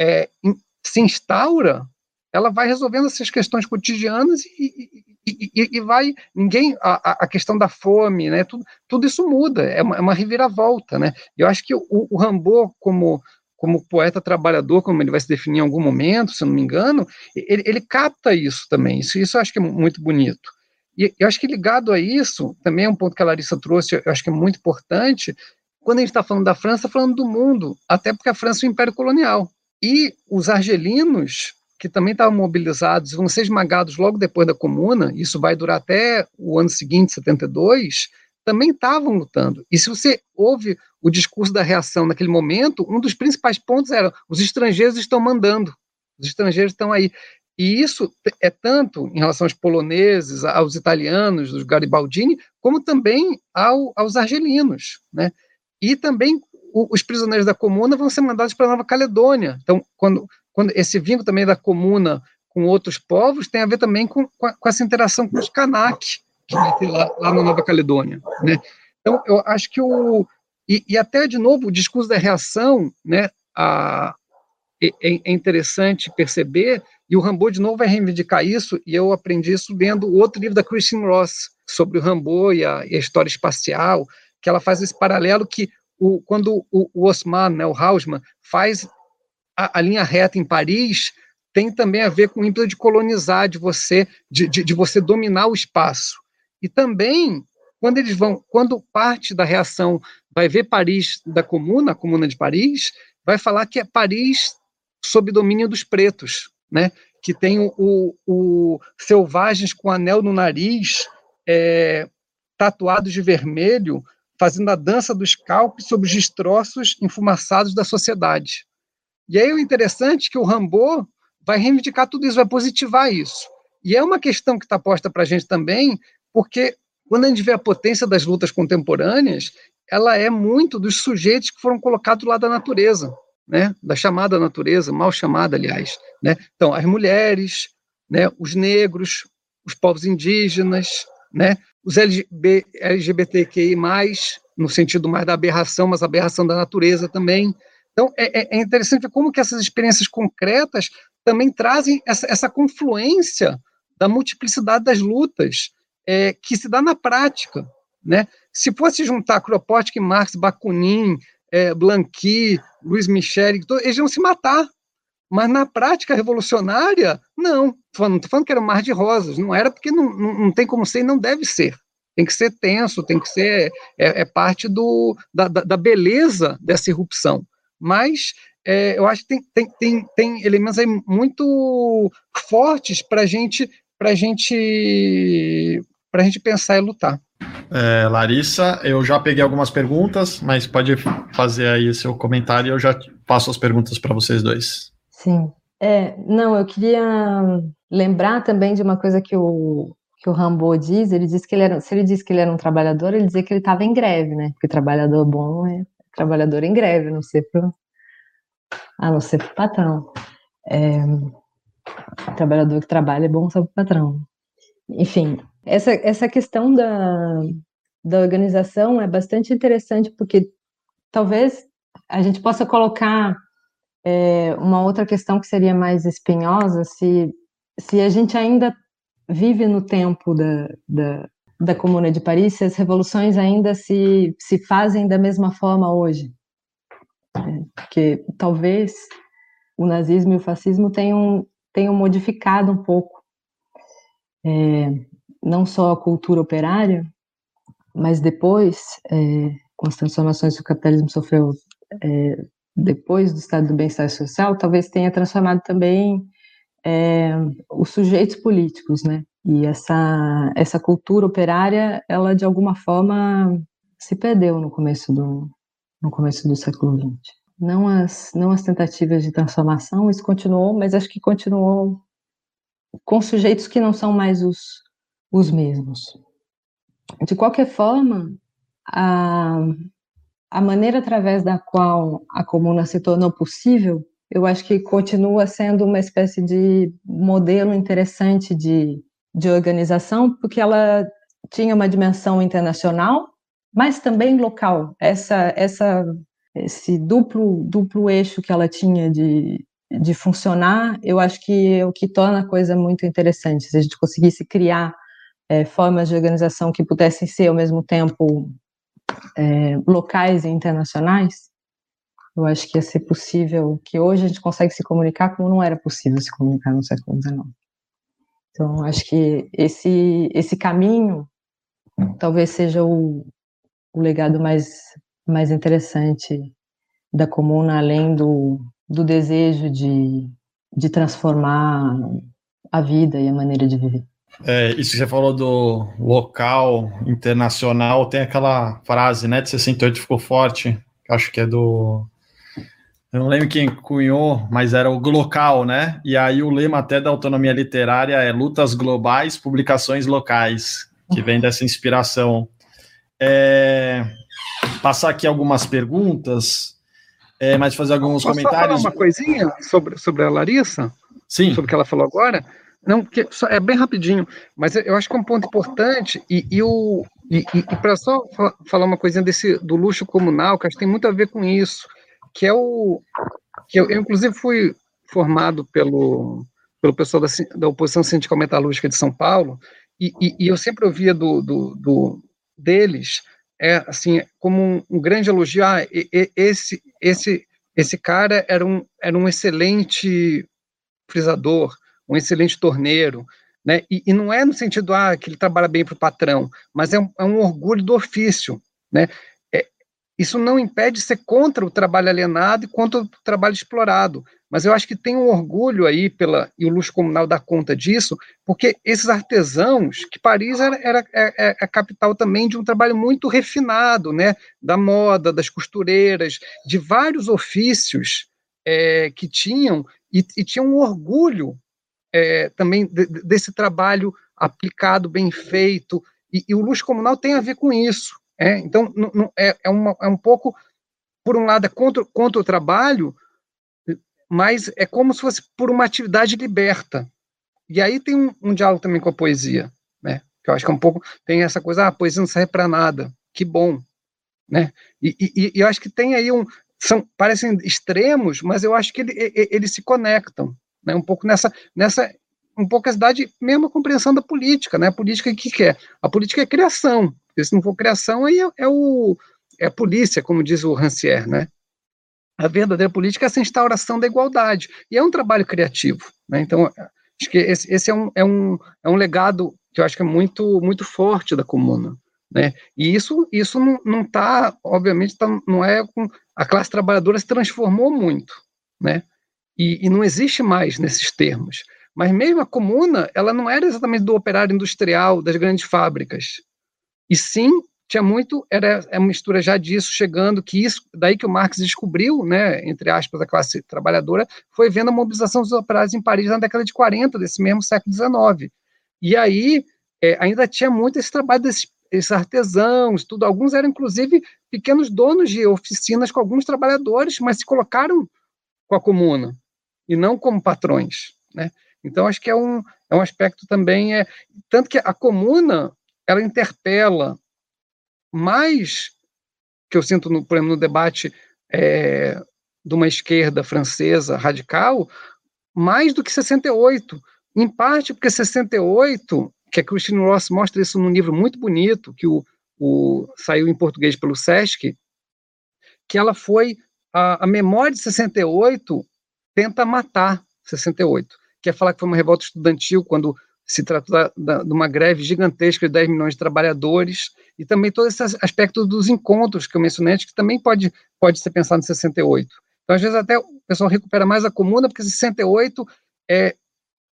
é, in, se instaura, ela vai resolvendo essas questões cotidianas e, e vai ninguém a, a, questão da fome, né? Tudo, tudo isso muda, é uma, é uma reviravolta, né? Eu acho que o, o Rambo como como poeta trabalhador, como ele vai se definir em algum momento, se eu não me engano, ele, ele capta isso também. Isso, isso eu acho que é muito bonito. E eu acho que ligado a isso, também é um ponto que a Larissa trouxe, eu acho que é muito importante, quando a gente está falando da França, falando do mundo, até porque a França é um império colonial. E os argelinos, que também estavam mobilizados, vão ser esmagados logo depois da Comuna, isso vai durar até o ano seguinte, 72, também estavam lutando. E se você ouve o discurso da reação naquele momento, um dos principais pontos era: os estrangeiros estão mandando, os estrangeiros estão aí. E isso é tanto em relação aos poloneses, aos italianos, dos Garibaldini, como também ao, aos argelinos. Né? E também o, os prisioneiros da comuna vão ser mandados para Nova Caledônia. Então, quando, quando esse vínculo também da comuna com outros povos tem a ver também com, com, com essa interação com os Kanak, lá, lá na Nova Caledônia. Né? Então, eu acho que o. E, e, até, de novo, o discurso da reação, né, a, é, é, interessante perceber, e o Rambo, de novo, vai reivindicar isso, e eu aprendi isso lendo outro livro da Christine Ross, sobre o Rambo e a, e a história espacial, que ela faz esse paralelo que o, quando o, o Osman, né, o Hausmann, faz a, a linha reta em Paris, tem também a ver com o ímpeto de colonizar, de você, de, de, de, você dominar o espaço. E também, quando eles vão, quando parte da reação vai ver Paris da comuna, a comuna de Paris, vai falar que é Paris sob domínio dos pretos, né? que tem o, o, o selvagens com anel no nariz, é, tatuados de vermelho, fazendo a dança dos calpes sobre os destroços enfumaçados da sociedade. E aí o interessante é que o Rambo vai reivindicar tudo isso, vai positivar isso. E é uma questão que está posta para a gente também, porque quando a gente vê a potência das lutas contemporâneas, ela é muito dos sujeitos que foram colocados lá da natureza, né? da chamada natureza, mal chamada, aliás. Né? Então, as mulheres, né? os negros, os povos indígenas, né? os LGB, LGBTQI, no sentido mais da aberração, mas aberração da natureza também. Então, é, é, é interessante como que essas experiências concretas também trazem essa, essa confluência da multiplicidade das lutas é, que se dá na prática. Né? Se fosse juntar Kropotkin, Marx, Bakunin, é, Blanqui, Luiz Michel, eles iam se matar. Mas na prática revolucionária, não. Não estou falando que era um mar de rosas. Não era porque não, não, não, tem como ser e não deve ser. Tem que ser tenso, tem que ser. É, é parte do, da, da, beleza dessa irrupção. Mas é, eu acho que tem, tem, tem, tem elementos aí muito fortes para gente, a gente, gente pensar e lutar. É, Larissa, eu já peguei algumas perguntas, mas pode fazer aí o seu comentário e eu já passo as perguntas para vocês dois. Sim. É, não, eu queria lembrar também de uma coisa que o, que o Rambo diz, ele diz que ele era, se ele diz que ele era um trabalhador, ele dizia que ele estava em greve, né? Porque trabalhador bom é trabalhador em greve, a não ser pro, a não ser pro patrão. É, trabalhador que trabalha é bom só pro patrão. Enfim, essa, essa questão da, da organização é bastante interessante, porque talvez a gente possa colocar é, uma outra questão que seria mais espinhosa, se, se a gente ainda vive no tempo da, da, da Comuna de Paris, se as revoluções ainda se, se fazem da mesma forma hoje. É, porque talvez o nazismo e o fascismo tenham, tenham modificado um pouco é, não só a cultura operária, mas depois, é, com as transformações que o capitalismo sofreu é, depois do estado do bem-estar social, talvez tenha transformado também é, os sujeitos políticos, né? E essa, essa cultura operária, ela de alguma forma se perdeu no começo do, no começo do século XX. Não as, não as tentativas de transformação, isso continuou, mas acho que continuou com sujeitos que não são mais os, os mesmos. De qualquer forma, a, a maneira através da qual a comuna se tornou possível, eu acho que continua sendo uma espécie de modelo interessante de, de organização, porque ela tinha uma dimensão internacional, mas também local. Essa, essa, esse duplo, duplo eixo que ela tinha de, de funcionar, eu acho que é o que torna a coisa muito interessante. Se a gente conseguisse criar é, formas de organização que pudessem ser ao mesmo tempo é, locais e internacionais, eu acho que ia ser possível, que hoje a gente consegue se comunicar como não era possível se comunicar no século XIX. Então, acho que esse, esse caminho talvez seja o, o legado mais, mais interessante da comuna, além do, do desejo de, de transformar a vida e a maneira de viver. É, isso que você falou do local, internacional, tem aquela frase, né, de 68 ficou forte, acho que é do... Eu não lembro quem cunhou, mas era o local, né? E aí o lema até da autonomia literária é lutas globais, publicações locais, que vem dessa inspiração. É, passar aqui algumas perguntas, é, mas fazer alguns Posso comentários. Falar uma coisinha sobre, sobre a Larissa? Sim. Sobre o que ela falou agora? Não, porque é bem rapidinho, mas eu acho que é um ponto importante e, e, o, e, e, e para só falar uma coisinha desse do luxo comunal, que acho que tem muito a ver com isso, que é o que eu, eu inclusive fui formado pelo pelo pessoal da, da oposição sindical metalúrgica de São Paulo e, e eu sempre ouvia do, do, do, deles é assim como um, um grande elogio, ah, esse esse esse cara era um era um excelente frisador um excelente torneiro, né? E, e, não é no sentido ah, que ele trabalha bem para o patrão, mas é um, é um, orgulho do ofício, né? É, isso não impede de ser contra o trabalho alienado e contra o trabalho explorado, mas eu acho que tem um orgulho aí pela e o luxo comunal dá conta disso, porque esses artesãos, que Paris era, era é, é a capital também de um trabalho muito refinado, né, da moda, das costureiras, de vários ofícios é, que tinham e, e tinham um orgulho é, também de, desse trabalho aplicado, bem feito, e, e, o luxo comunal tem a ver com isso. É? Então, é, é, uma, é um pouco, por um lado, é contra, contra o trabalho, mas é como se fosse por uma atividade liberta. E aí tem um, um diálogo também com a poesia, né? Que eu acho que é um pouco tem essa coisa, ah, a poesia não serve para nada. Que bom, né? E, e, e, eu acho que tem aí um são parecem extremos, mas eu acho que ele, eles se conectam, né? Um pouco nessa nessa um pouco a cidade mesmo a compreensão da política, né? A política que quer? A política é criação. Se não for criação, aí é, é o é a polícia, como diz o Rancière, né? a verdadeira política é essa instauração da igualdade. E é um trabalho criativo. Né? Então, acho que esse, esse, é, um, é, um, é um legado que eu acho que é muito, muito forte da comuna. Né? E isso, isso não está, obviamente, tá, não é com. A classe trabalhadora se transformou muito. Né? E, e não existe mais nesses termos. Mas mesmo a comuna, ela não era exatamente do operário industrial, das grandes fábricas. E sim tinha muito, era a mistura já disso chegando, que isso, daí que o Marx descobriu, né, entre aspas, a classe trabalhadora, foi vendo a mobilização dos operários em Paris na década de 40, desse mesmo século XIX. E aí é, ainda tinha muito esse trabalho desses esses artesãos, tudo. Alguns eram, inclusive, pequenos donos de oficinas com alguns trabalhadores, mas se colocaram com a comuna, e não como patrões, né? Então, acho que é um, é um aspecto também, é, tanto que a comuna, ela interpela mais que eu sinto, no, por exemplo, no debate é, de uma esquerda francesa radical, mais do que 68. Em parte porque 68, que a Christine Ross mostra isso num livro muito bonito, que o, o saiu em português pelo Sesc, que ela foi a, a memória de 68 tenta matar 68, que é falar que foi uma revolta estudantil quando se trata de uma greve gigantesca de 10 milhões de trabalhadores, e também todo esse aspecto dos encontros que eu mencionei, que também pode, pode ser pensado em 68. Então, às vezes, até o pessoal recupera mais a comuna, porque 68 é,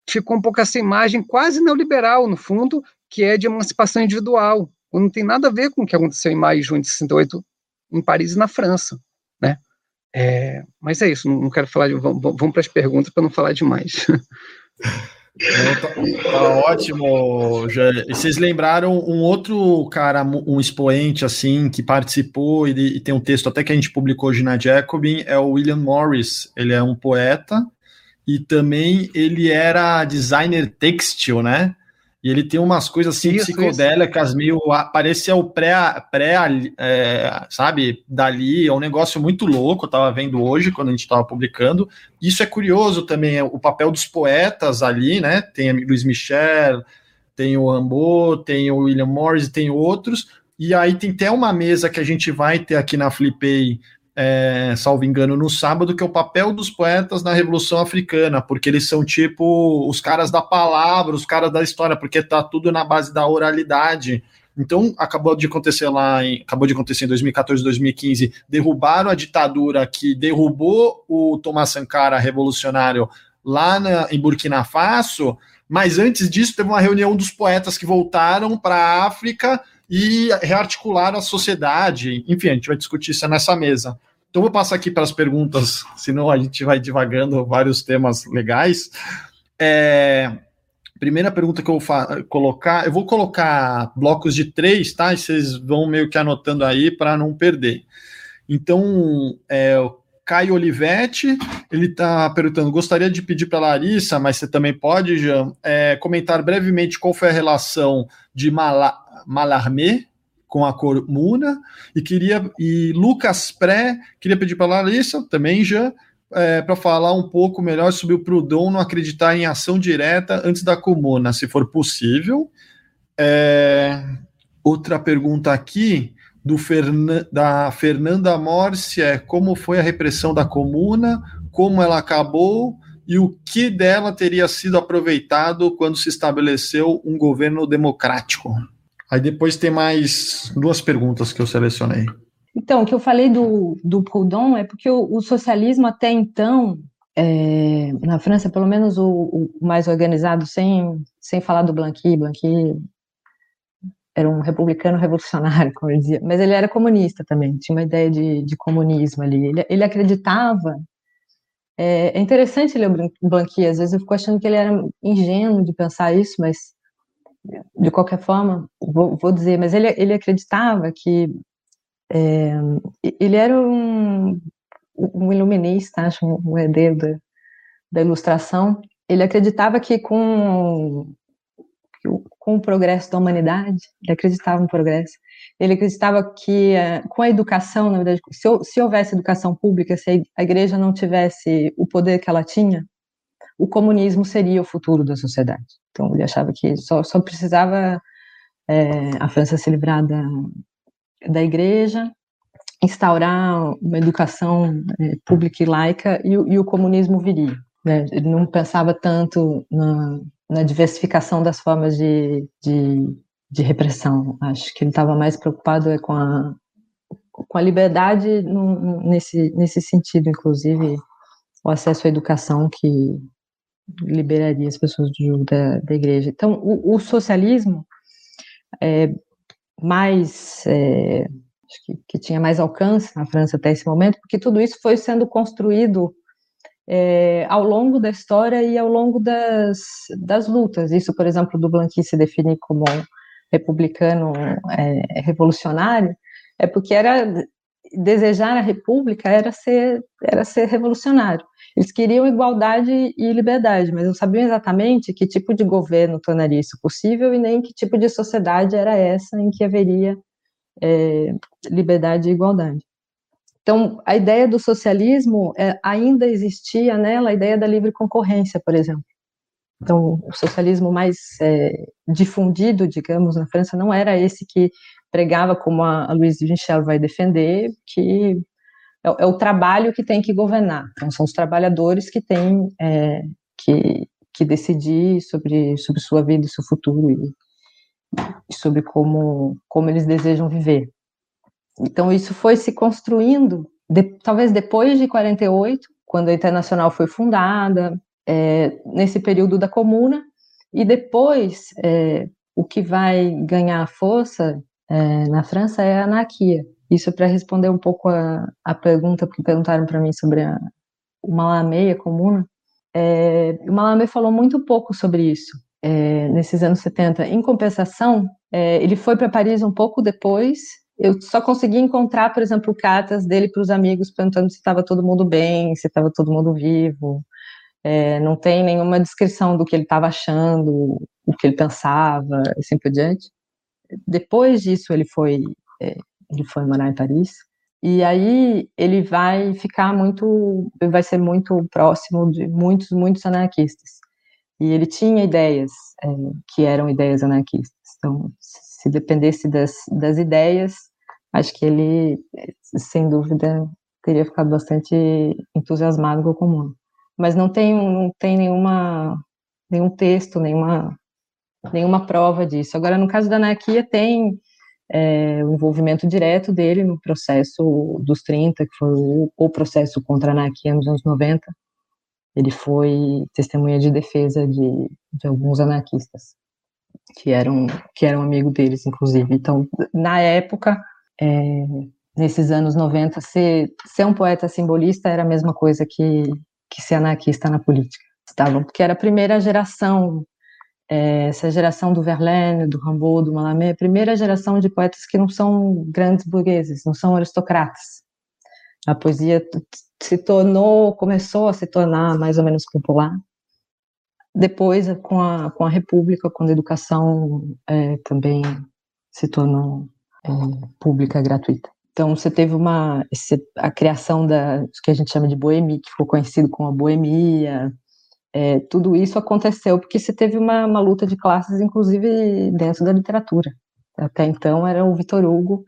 ficou um pouco essa imagem quase neoliberal, no fundo, que é de emancipação individual, não tem nada a ver com o que aconteceu em maio e junho de 68 em Paris e na França, né? É, mas é isso, não, quero falar de. Vamos, vamos para as perguntas para não falar demais. Tá, tá, ótimo. Já, vocês lembraram um outro cara, um expoente assim, que participou e, e, tem um texto até que a gente publicou hoje na Jacobin, é o William Morris. Ele é um poeta e também ele era designer têxtil, né? E ele tem umas coisas assim isso, psicodélicas, isso. meio. Parece o pré, pré é, sabe, dali. É um negócio muito louco. Eu tava vendo hoje, quando a gente estava publicando. Isso é curioso também, é o papel dos poetas ali, né? Tem Luiz Michel, tem o Rambo, tem o William Morris, tem outros. E aí tem até uma mesa que a gente vai ter aqui na Flipei é, salvo engano, no sábado, que é o papel dos poetas na Revolução Africana, porque eles são tipo os caras da palavra, os caras da história, porque tá tudo na base da oralidade. Então, acabou de acontecer lá, em, acabou de acontecer em 2014, 2015, derrubaram a ditadura que derrubou o Thomas Sankara revolucionário lá na, em Burkina Faso, mas antes disso teve uma reunião dos poetas que voltaram para a África e rearticular a sociedade. Enfim, a gente vai discutir isso nessa mesa. Então, vou passar aqui para as perguntas, senão a gente vai divagando vários temas legais. É, primeira pergunta que eu vou colocar, eu vou colocar blocos de três, tá? E vocês vão meio que anotando aí para não perder. Então, é, Caio Olivetti, ele está perguntando: gostaria de pedir para Larissa, mas você também pode, Jean, é, comentar brevemente qual foi a relação de Malá Malarmé com a Comuna e queria e Lucas Pré queria pedir para Larissa também já é, para falar um pouco melhor sobre o Proudhon não acreditar em ação direta antes da comuna, se for possível. É, outra pergunta aqui do Fernan, da Fernanda Mórcia é como foi a repressão da comuna, como ela acabou e o que dela teria sido aproveitado quando se estabeleceu um governo democrático. Aí depois tem mais duas perguntas que eu selecionei. Então, o que eu falei do, do Proudhon é porque o, o socialismo até então é, na França, pelo menos o, o, mais organizado, sem, sem falar do Blanqui, Blanqui era um republicano revolucionário, como ele dizia, mas ele era comunista também, tinha uma ideia de, de comunismo ali. Ele, ele acreditava. É, é, interessante ler o Blanqui, às vezes eu fico achando que ele era ingênuo de pensar isso, mas de qualquer forma, vou, vou dizer, mas ele, ele acreditava que é, ele era um, um iluminista, acho, um herdeiro da, da ilustração. Ele acreditava que com com o progresso da humanidade, ele acreditava no progresso, ele acreditava que uh, com a educação, na verdade, se, se, houvesse educação pública, se a igreja não tivesse o poder que ela tinha, o comunismo seria o futuro da sociedade. Então ele achava que só, só precisava é, a França se livrar da, da igreja, instaurar uma educação é, pública e laica e, e o comunismo viria. Né? Ele não pensava tanto na, na diversificação das formas de, de, de repressão. Acho que ele estava mais preocupado é com a, com a liberdade no, nesse, nesse sentido, inclusive o acesso à educação que liberaria as pessoas do jogo da, da igreja. Então, o, o socialismo é mais é, que, que, tinha mais alcance na França até esse momento, porque tudo isso foi sendo construído é, ao longo da história e ao longo das, das lutas. Isso, por exemplo, do Blanqui se definir como republicano é, revolucionário, é porque era desejar a república era ser era ser revolucionário. Eles queriam igualdade e liberdade, mas não sabiam exatamente que tipo de governo tornaria isso possível e nem que tipo de sociedade era essa em que haveria é, liberdade e igualdade. Então, a ideia do socialismo é, ainda existia nela a ideia da livre concorrência, por exemplo. Então, o socialismo mais é, difundido, digamos, na França não era esse que pregava, como a, a Louise Michel vai defender, que é, é, o trabalho que tem que governar. Então, são os trabalhadores que têm é, que, que decidir sobre, sobre sua vida e seu futuro e, e sobre como, como eles desejam viver. Então, isso foi se construindo, de, talvez depois de 48, quando a Internacional foi fundada, é, nesse período da Comuna, e depois, é, o que vai ganhar força é, na França é a anarquia. Isso para responder um pouco a, a pergunta que perguntaram para mim sobre a, o Malamé, a Comuna. É, o Malamé falou muito pouco sobre isso é, nesses anos 70. Em compensação, é, ele foi para Paris um pouco depois eu só consegui encontrar, por exemplo, cartas dele para os amigos perguntando se estava todo mundo bem, se estava todo mundo vivo. É, não tem nenhuma descrição do que ele estava achando, o que ele pensava, e assim por diante. Depois disso, ele foi, é, ele foi morar em Paris. E aí ele vai ficar muito, vai ser muito próximo de muitos, muitos anarquistas. E ele tinha ideias é, que eram ideias anarquistas. Então, se dependesse das, das ideias, acho que ele, sem dúvida, teria ficado bastante entusiasmado com o comum. Mas não tem, não tem nenhuma, nenhum texto, nenhuma, nenhuma prova disso. Agora, no caso da anarquia, tem é, o envolvimento direto dele no processo dos 30, que foi o, o processo contra a anarquia nos anos 90. Ele foi testemunha de defesa de, de alguns anarquistas que eram que eram amigo deles, inclusive. Então, na época, é, nesses anos 90, ser, ser um poeta simbolista era a mesma coisa que, que ser anarquista na política. Estavam, porque era a primeira geração, é, essa geração do Verlaine, do Rimbaud, do Mallarmé, a primeira geração de poetas que não são grandes burgueses, não são aristocratas. A poesia se tornou, começou a se tornar mais ou menos popular depois, com a, com a República, quando a educação é, também se tornou é, pública, gratuita. Então, você teve uma a criação da que a gente chama de boemia, que ficou conhecido como a boemia. É, tudo isso aconteceu porque você teve uma, uma, luta de classes, inclusive dentro da literatura. Até então era o Vitor Hugo,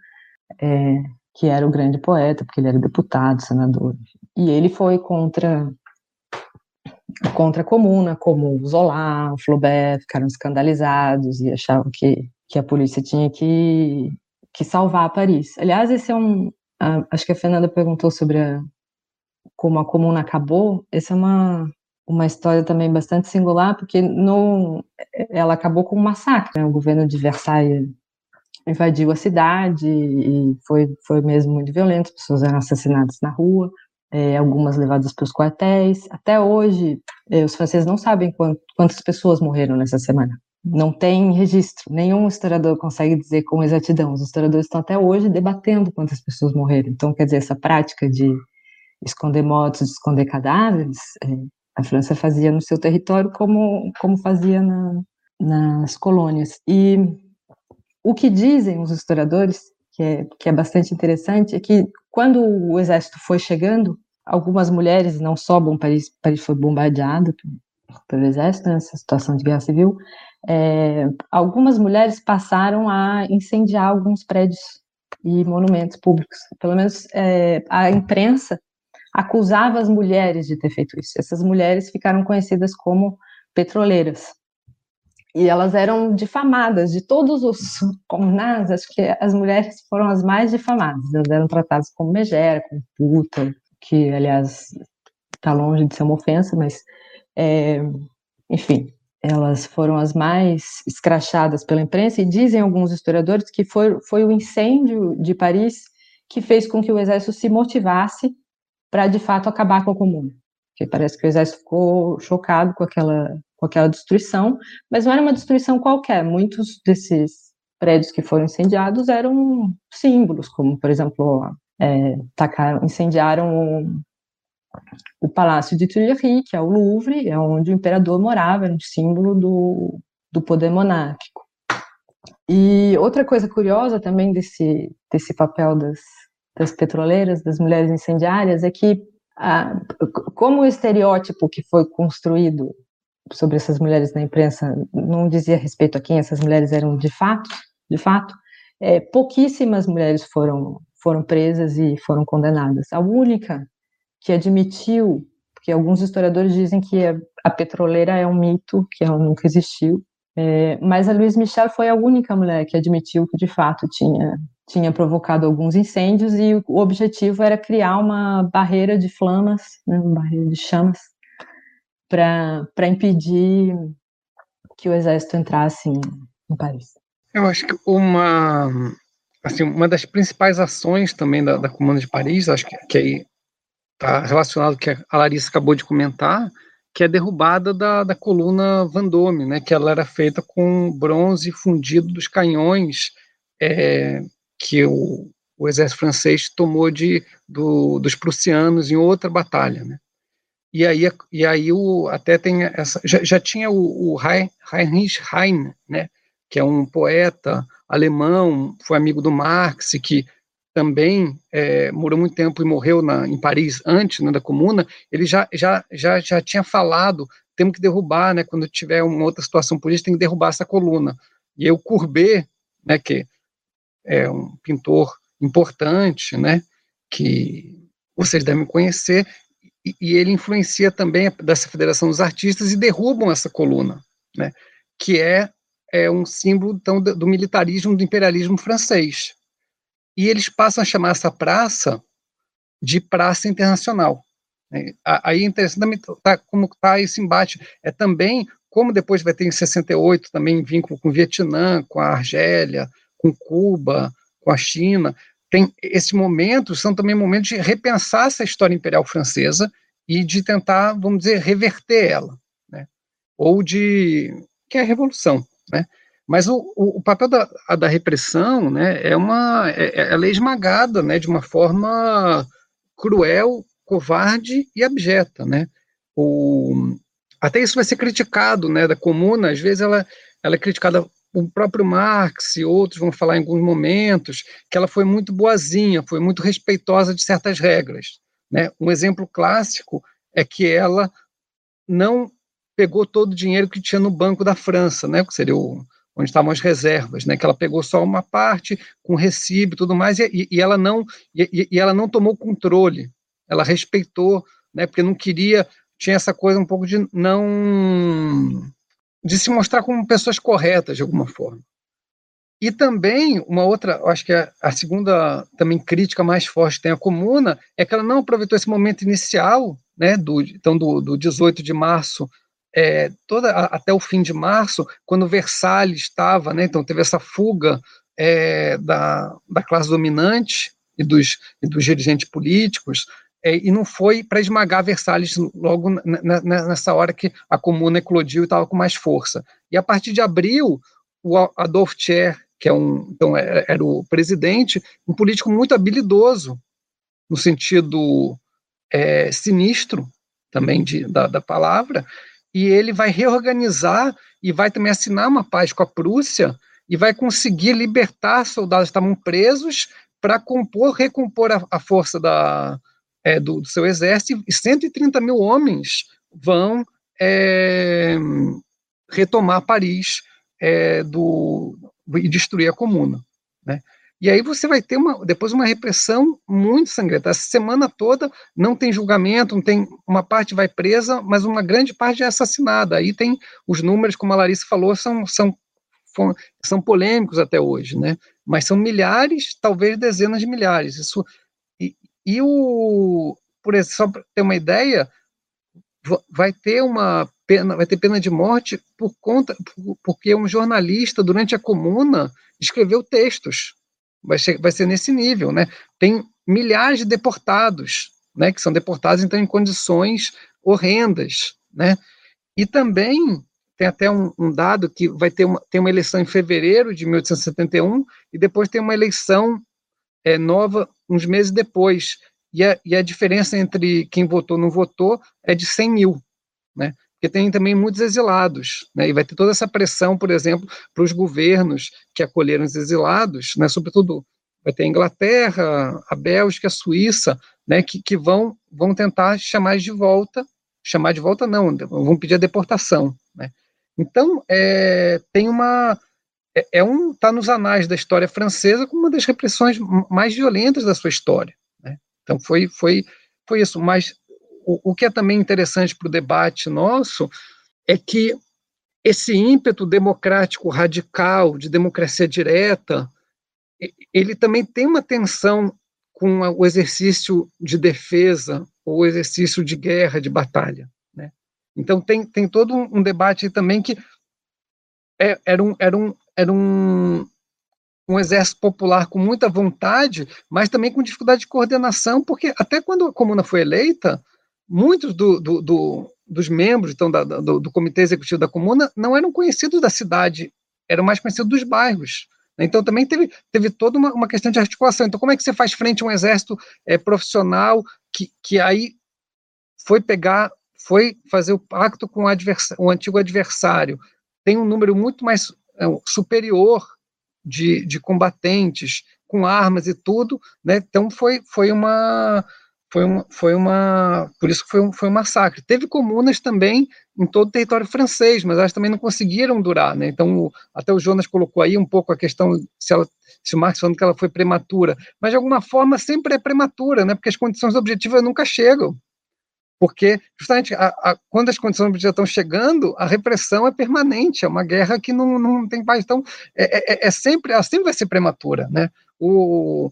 é, que era o grande poeta, porque ele era deputado, senador. E ele foi contra contra a comuna, como Zola, o Flaubert, ficaram escandalizados e achavam que, que a polícia tinha que, que salvar Paris. Aliás, esse é um. A, acho que a Fernanda perguntou sobre a, como a comuna acabou, essa é uma, uma história também bastante singular, porque no, ela acabou com um massacre. Né? O governo de Versailles invadiu a cidade e foi, foi mesmo muito violento, as pessoas eram assassinadas na rua, é, algumas levadas para os quartéis. Até hoje, é, os franceses não sabem quant, quantas pessoas morreram nessa semana. Não tem registro, nenhum historiador consegue dizer com exatidão. Os historiadores estão até hoje debatendo quantas pessoas morreram. Então, quer dizer, essa prática de esconder mortos, de esconder cadáveres, é, a França fazia no seu território como, como fazia na, nas colônias. E o que dizem os historiadores, que é, que é bastante interessante, é que quando o exército foi chegando, algumas mulheres, não só bom Paris, Paris foi bombardeado pelo exército nessa situação de guerra civil, é, algumas mulheres passaram a incendiar alguns prédios e monumentos públicos. Pelo menos é, a imprensa acusava as mulheres de ter feito isso. Essas mulheres ficaram conhecidas como petroleiras e elas eram difamadas de todos os comunas, acho que as mulheres foram as mais difamadas, elas eram tratadas como megera, como puta, que aliás está longe de ser uma ofensa, mas é, enfim, elas foram as mais escrachadas pela imprensa e dizem alguns historiadores que foi, foi o incêndio de Paris que fez com que o exército se motivasse para de fato acabar com a comuna. Porque parece que o exército ficou chocado com aquela com aquela destruição, mas não era uma destruição qualquer. Muitos desses prédios que foram incendiados eram símbolos, como, por exemplo, é, tacaram, incendiaram o, o Palácio de Tuileries, que é o Louvre, é onde o imperador morava, era um símbolo do, do poder monárquico. E outra coisa curiosa também desse, desse papel das, das petroleiras, das mulheres incendiárias, é que, como o estereótipo que foi construído sobre essas mulheres na imprensa não dizia respeito a quem essas mulheres eram de fato, de fato, é, pouquíssimas mulheres foram foram presas e foram condenadas. A única que admitiu, porque alguns historiadores dizem que a, a petroleira é um mito, que ela nunca existiu, é, mas a Louise Michel foi a única mulher que admitiu que de fato tinha tinha provocado alguns incêndios e o objetivo era criar uma barreira de flamas, né, uma barreira de chamas para impedir que o exército entrasse em, em, Paris. Eu acho que uma assim uma das principais ações também da, da Comuna de Paris, acho que, que aí está relacionado com o que a Larissa acabou de comentar, que é a derrubada da, da coluna Vendôme, né, que ela era feita com bronze fundido dos canhões é, que o, o exército francês tomou de, do, dos prussianos em outra batalha, né. E aí, e aí o, até tem essa. Já, já tinha o, o Heinrich Heine, né, que é um poeta alemão, foi amigo do Marx, que também é, morou muito tempo e morreu na, em Paris antes né, da Comuna. Ele já, já, já, já tinha falado: temos que derrubar, né, quando tiver uma outra situação política, tem que derrubar essa coluna. E o Courbet, né, que é um pintor importante, né, que vocês devem conhecer, e, ele influencia também dessa Federação dos Artistas e derrubam essa coluna, né, que é, é um símbolo então, do militarismo, do imperialismo francês. E eles passam a chamar essa praça de Praça Internacional. Né. Aí é interessante tá, como está esse embate. É também, como depois vai ter em 68 também vínculo com o Vietnã, com a Argélia, com Cuba, com a China, tem esse momento são também momentos de repensar essa história imperial francesa e de tentar, vamos dizer, reverter ela, né? Ou de que é a revolução, né? Mas o, o, papel da, da repressão, né, é uma, é, é, ela é esmagada, né, de uma forma cruel, covarde e abjeta, né? O, até isso vai ser criticado, né, da comuna, às vezes ela, ela é criticada o próprio Marx e outros vão falar em alguns momentos que ela foi muito boazinha, foi muito respeitosa de certas regras. Né? Um exemplo clássico é que ela não pegou todo o dinheiro que tinha no Banco da França, né? que seria o, onde estavam as reservas, né? que ela pegou só uma parte com recibo e tudo mais, e, e ela não e, e, ela não tomou controle, ela respeitou, né? porque não queria, tinha essa coisa um pouco de não de se mostrar como pessoas corretas de alguma forma. E também, uma outra, acho que a, a, segunda também crítica mais forte que tem a comuna é que ela não aproveitou esse momento inicial, né, do, então do, do 18 de março é, toda, até o fim de março, quando Versalhes estava, né, então teve essa fuga é, da, da classe dominante e dos, e dos dirigentes políticos, é, e não foi para esmagar Versalhes logo nessa hora que a comuna eclodiu e estava com mais força. E a partir de abril, o Adolf Thier, que é um, então era, era o presidente, um político muito habilidoso, no sentido é, sinistro também de, da, da palavra, e ele vai reorganizar e vai também assinar uma paz com a Prússia e vai conseguir libertar soldados que estavam presos para compor, recompor a, a força da, é, do, do, seu exército, e 130 mil homens vão é, retomar Paris é, do, e destruir a comuna. Né? E aí você vai ter uma, depois uma repressão muito sangrenta. Essa semana toda não tem julgamento, não tem uma parte vai presa, mas uma grande parte é assassinada. Aí tem os números, como a Larissa falou, são, são, são polêmicos até hoje, né? Mas são milhares, talvez dezenas de milhares. Isso e, e o por só para ter uma ideia, vai ter uma pena, vai ter pena de morte por conta, porque um jornalista durante a comuna escreveu textos. Vai ser, vai ser nesse nível, né? Tem milhares de deportados, né? Que são deportados então em condições horrendas, né? E também tem até um, um, dado que vai ter uma, tem uma eleição em fevereiro de 1871 e depois tem uma eleição é, nova uns meses depois. E a, e a diferença entre quem votou e não votou é de 100 mil, né? Porque tem também muitos exilados, né, e vai ter toda essa pressão, por exemplo, para os governos que acolheram os exilados, né, sobretudo vai ter a Inglaterra, a Bélgica, a Suíça, né, que, que vão, vão tentar chamar de volta, chamar de volta não, vão pedir a deportação, né. Então, é, tem uma, é, é um, está nos anais da história francesa como uma das repressões mais violentas da sua história, né. Então, foi, foi, foi isso, mas o, que é também interessante para o debate nosso é que esse ímpeto democrático radical, de democracia direta, ele também tem uma tensão com o exercício de defesa ou o exercício de guerra, de batalha. Né? Então tem, tem todo um, debate também que é, era, um, era, um, era um, um exército popular com muita vontade, mas também com dificuldade de coordenação, porque até quando a comuna foi eleita, muitos do, do, do, dos membros então, da, do, comitê executivo da comuna não eram conhecidos da cidade, eram mais conhecidos dos bairros. Então também teve, teve toda uma, uma questão de articulação. Então como é que você faz frente a um exército é, profissional que, que aí foi pegar, foi fazer o pacto com o, o antigo adversário, tem um número muito mais é, superior de, de combatentes, com armas e tudo, né? Então foi, foi uma foi uma, foi uma por isso foi um, foi um massacre. Teve comunas também em todo o território francês, mas elas também não conseguiram durar, né? Então, até o Jonas colocou aí um pouco a questão se, ela, se o Marx falando que ela foi prematura, mas de alguma forma sempre é prematura, né? Porque as condições objetivas nunca chegam. Porque, justamente, a, a, quando as condições objetivas estão chegando, a repressão é permanente, é uma guerra que não, não tem paz. Então, é, é, é sempre, ela sempre vai ser prematura, né? O,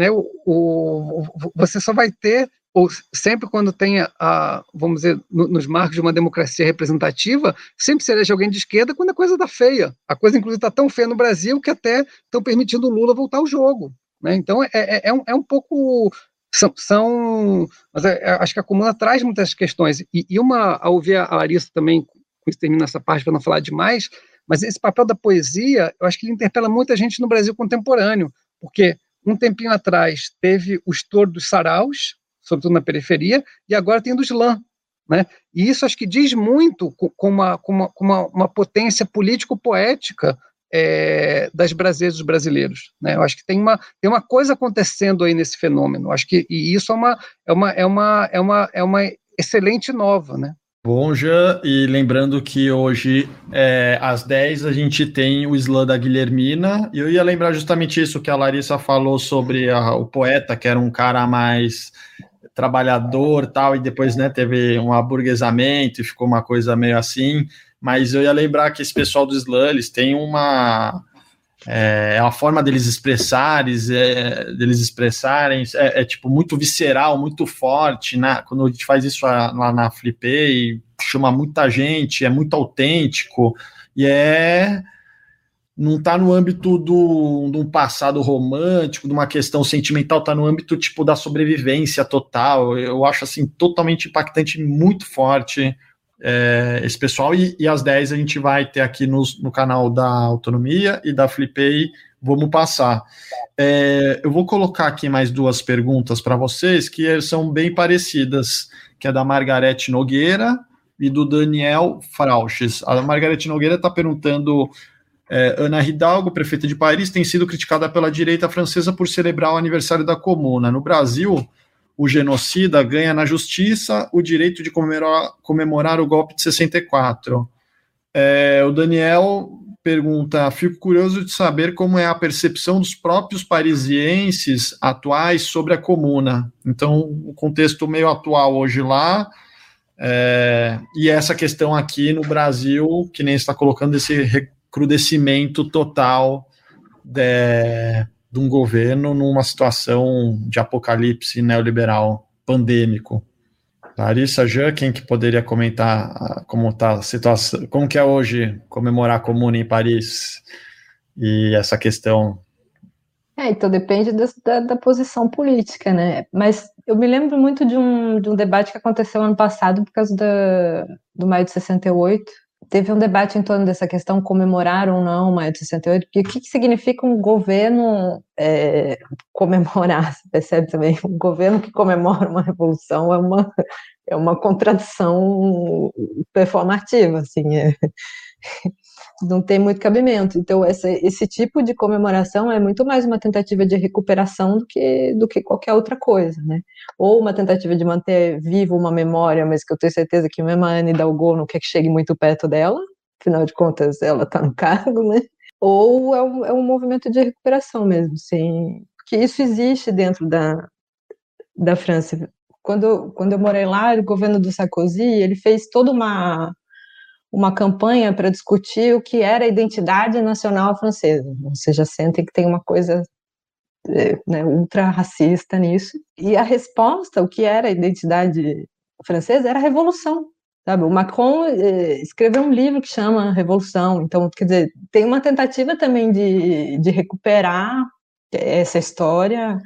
né, o, o, você só vai ter, ou sempre quando tem, a, vamos dizer, no, nos marcos de uma democracia representativa, sempre se elege alguém de esquerda quando a coisa está feia. A coisa, inclusive, está tão feia no Brasil que até estão permitindo o Lula voltar ao jogo. Né? Então, é, é, é, um, é um pouco são, são mas é, é, acho que a comuna traz muitas questões e, e uma ao ouvir a Larissa também com isso termina essa parte para não falar demais mas esse papel da poesia eu acho que ele interpela muita gente no Brasil contemporâneo porque um tempinho atrás teve o estouro dos saraus, sobretudo na periferia, e agora tem do slam. Né? E isso acho que diz muito com uma, com uma, com uma, uma potência político-poética é, das brasileiras dos brasileiros. Né? Eu acho que tem uma, tem uma coisa acontecendo aí nesse fenômeno. Acho que e isso é uma, é uma, é uma, é uma, é uma excelente nova. Né? Bom, Jean, e lembrando que hoje, é, às 10, a gente tem o slam da Guilhermina, e eu ia lembrar justamente isso que a Larissa falou sobre a, o poeta, que era um cara mais trabalhador tal, e depois né, teve um aburguesamento e ficou uma coisa meio assim, mas eu ia lembrar que esse pessoal do slam, eles têm uma é, é a forma deles expressarem, é, deles expressarem, é, é, tipo muito visceral, muito forte? Quando a gente faz isso lá na Flipei, chama muita gente, é muito autêntico e é não está no âmbito do, de um passado romântico, de uma questão sentimental, está no âmbito tipo da sobrevivência total. Eu acho assim totalmente impactante, muito forte é, esse pessoal. E, e às 10 a gente vai ter aqui no, no canal da Autonomia e da Flipei, vamos passar. É, eu vou colocar aqui mais duas perguntas para vocês que são bem parecidas, que é da Margarete Nogueira e do Daniel Frauches. A Margarete Nogueira está perguntando é, Ana Hidalgo, prefeita de Paris, tem sido criticada pela direita francesa por celebrar o aniversário da Comuna. No Brasil, o genocida ganha na justiça o direito de comemorar, comemorar o golpe de 64. É, o Daniel pergunta: fico curioso de saber como é a percepção dos próprios parisienses atuais sobre a comuna. Então, o contexto meio atual hoje lá. É, e essa questão aqui no Brasil, que nem está colocando esse crudecimento total de, de um governo numa situação de apocalipse neoliberal pandêmico. Larissa quem que poderia comentar ah, como está a situação, como que é hoje comemorar a Comuna em Paris e essa questão? É, então depende da, da, posição política, né? Mas eu me lembro muito de um, de um debate que aconteceu ano passado por causa da, do maio de 68, teve um debate em torno dessa questão, comemorar ou não o maio de 68, porque o que, que significa um governo é, comemorar, você percebe também? Um governo que comemora uma revolução é uma, é uma contradição performativa, assim, é, não tem muito cabimento. Então, essa, esse tipo de comemoração é muito mais uma tentativa de recuperação do que, do que qualquer outra coisa, né? Ou uma tentativa de manter viva uma memória, mas que eu tenho certeza que mesmo a Anne Hidalgo não quer que chegue muito perto dela, afinal de contas, ela está no cargo, né? Ou é um, é um movimento de recuperação mesmo, sim. Porque isso existe dentro da, da França. Quando, quando eu morei lá, o governo do Sarkozy, ele fez toda uma uma campanha para discutir o que era a identidade nacional francesa. Vocês já sentem que tem uma coisa é, né, ultra racista nisso. E a resposta, o que era a identidade francesa, era a revolução. Sabe? O Macron eh, escreveu um livro que chama Revolução. Então, quer dizer, tem uma tentativa também de, de recuperar essa história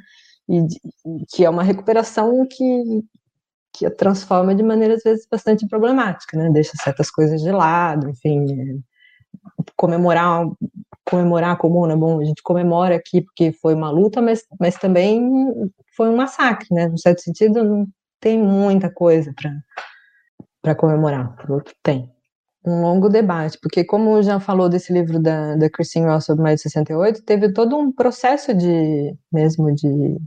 e de, que é uma recuperação que, que a transforma de maneira às vezes bastante problemática, né? Deixa certas coisas de lado, enfim, comemorar comemorar a comuna, bom, a gente comemora aqui porque foi uma luta, mas, mas também foi um massacre, né? No certo sentido, não tem muita coisa para para comemorar, por outro tem. Um longo debate, porque como já falou desse livro da, da Christine Ross sobre mais de 68, teve todo um processo de mesmo de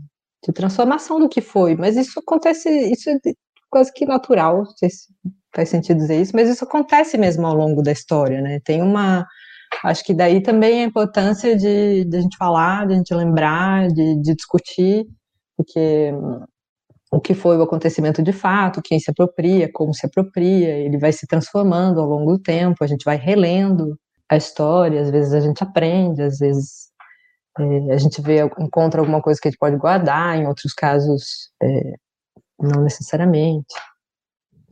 de transformação do que foi, mas isso acontece, isso é quase que natural, não sei se faz sentido dizer isso, mas isso acontece mesmo ao longo da história, né? Tem uma, acho que daí também a importância de, de a gente falar, de a gente lembrar, de, de discutir, porque o que foi o acontecimento de fato, quem se apropria, como se apropria, ele vai se transformando ao longo do tempo, a gente vai relendo a história, às vezes a gente aprende, às vezes é, a gente vê, encontra alguma coisa que a gente pode guardar, em outros casos, é, não necessariamente.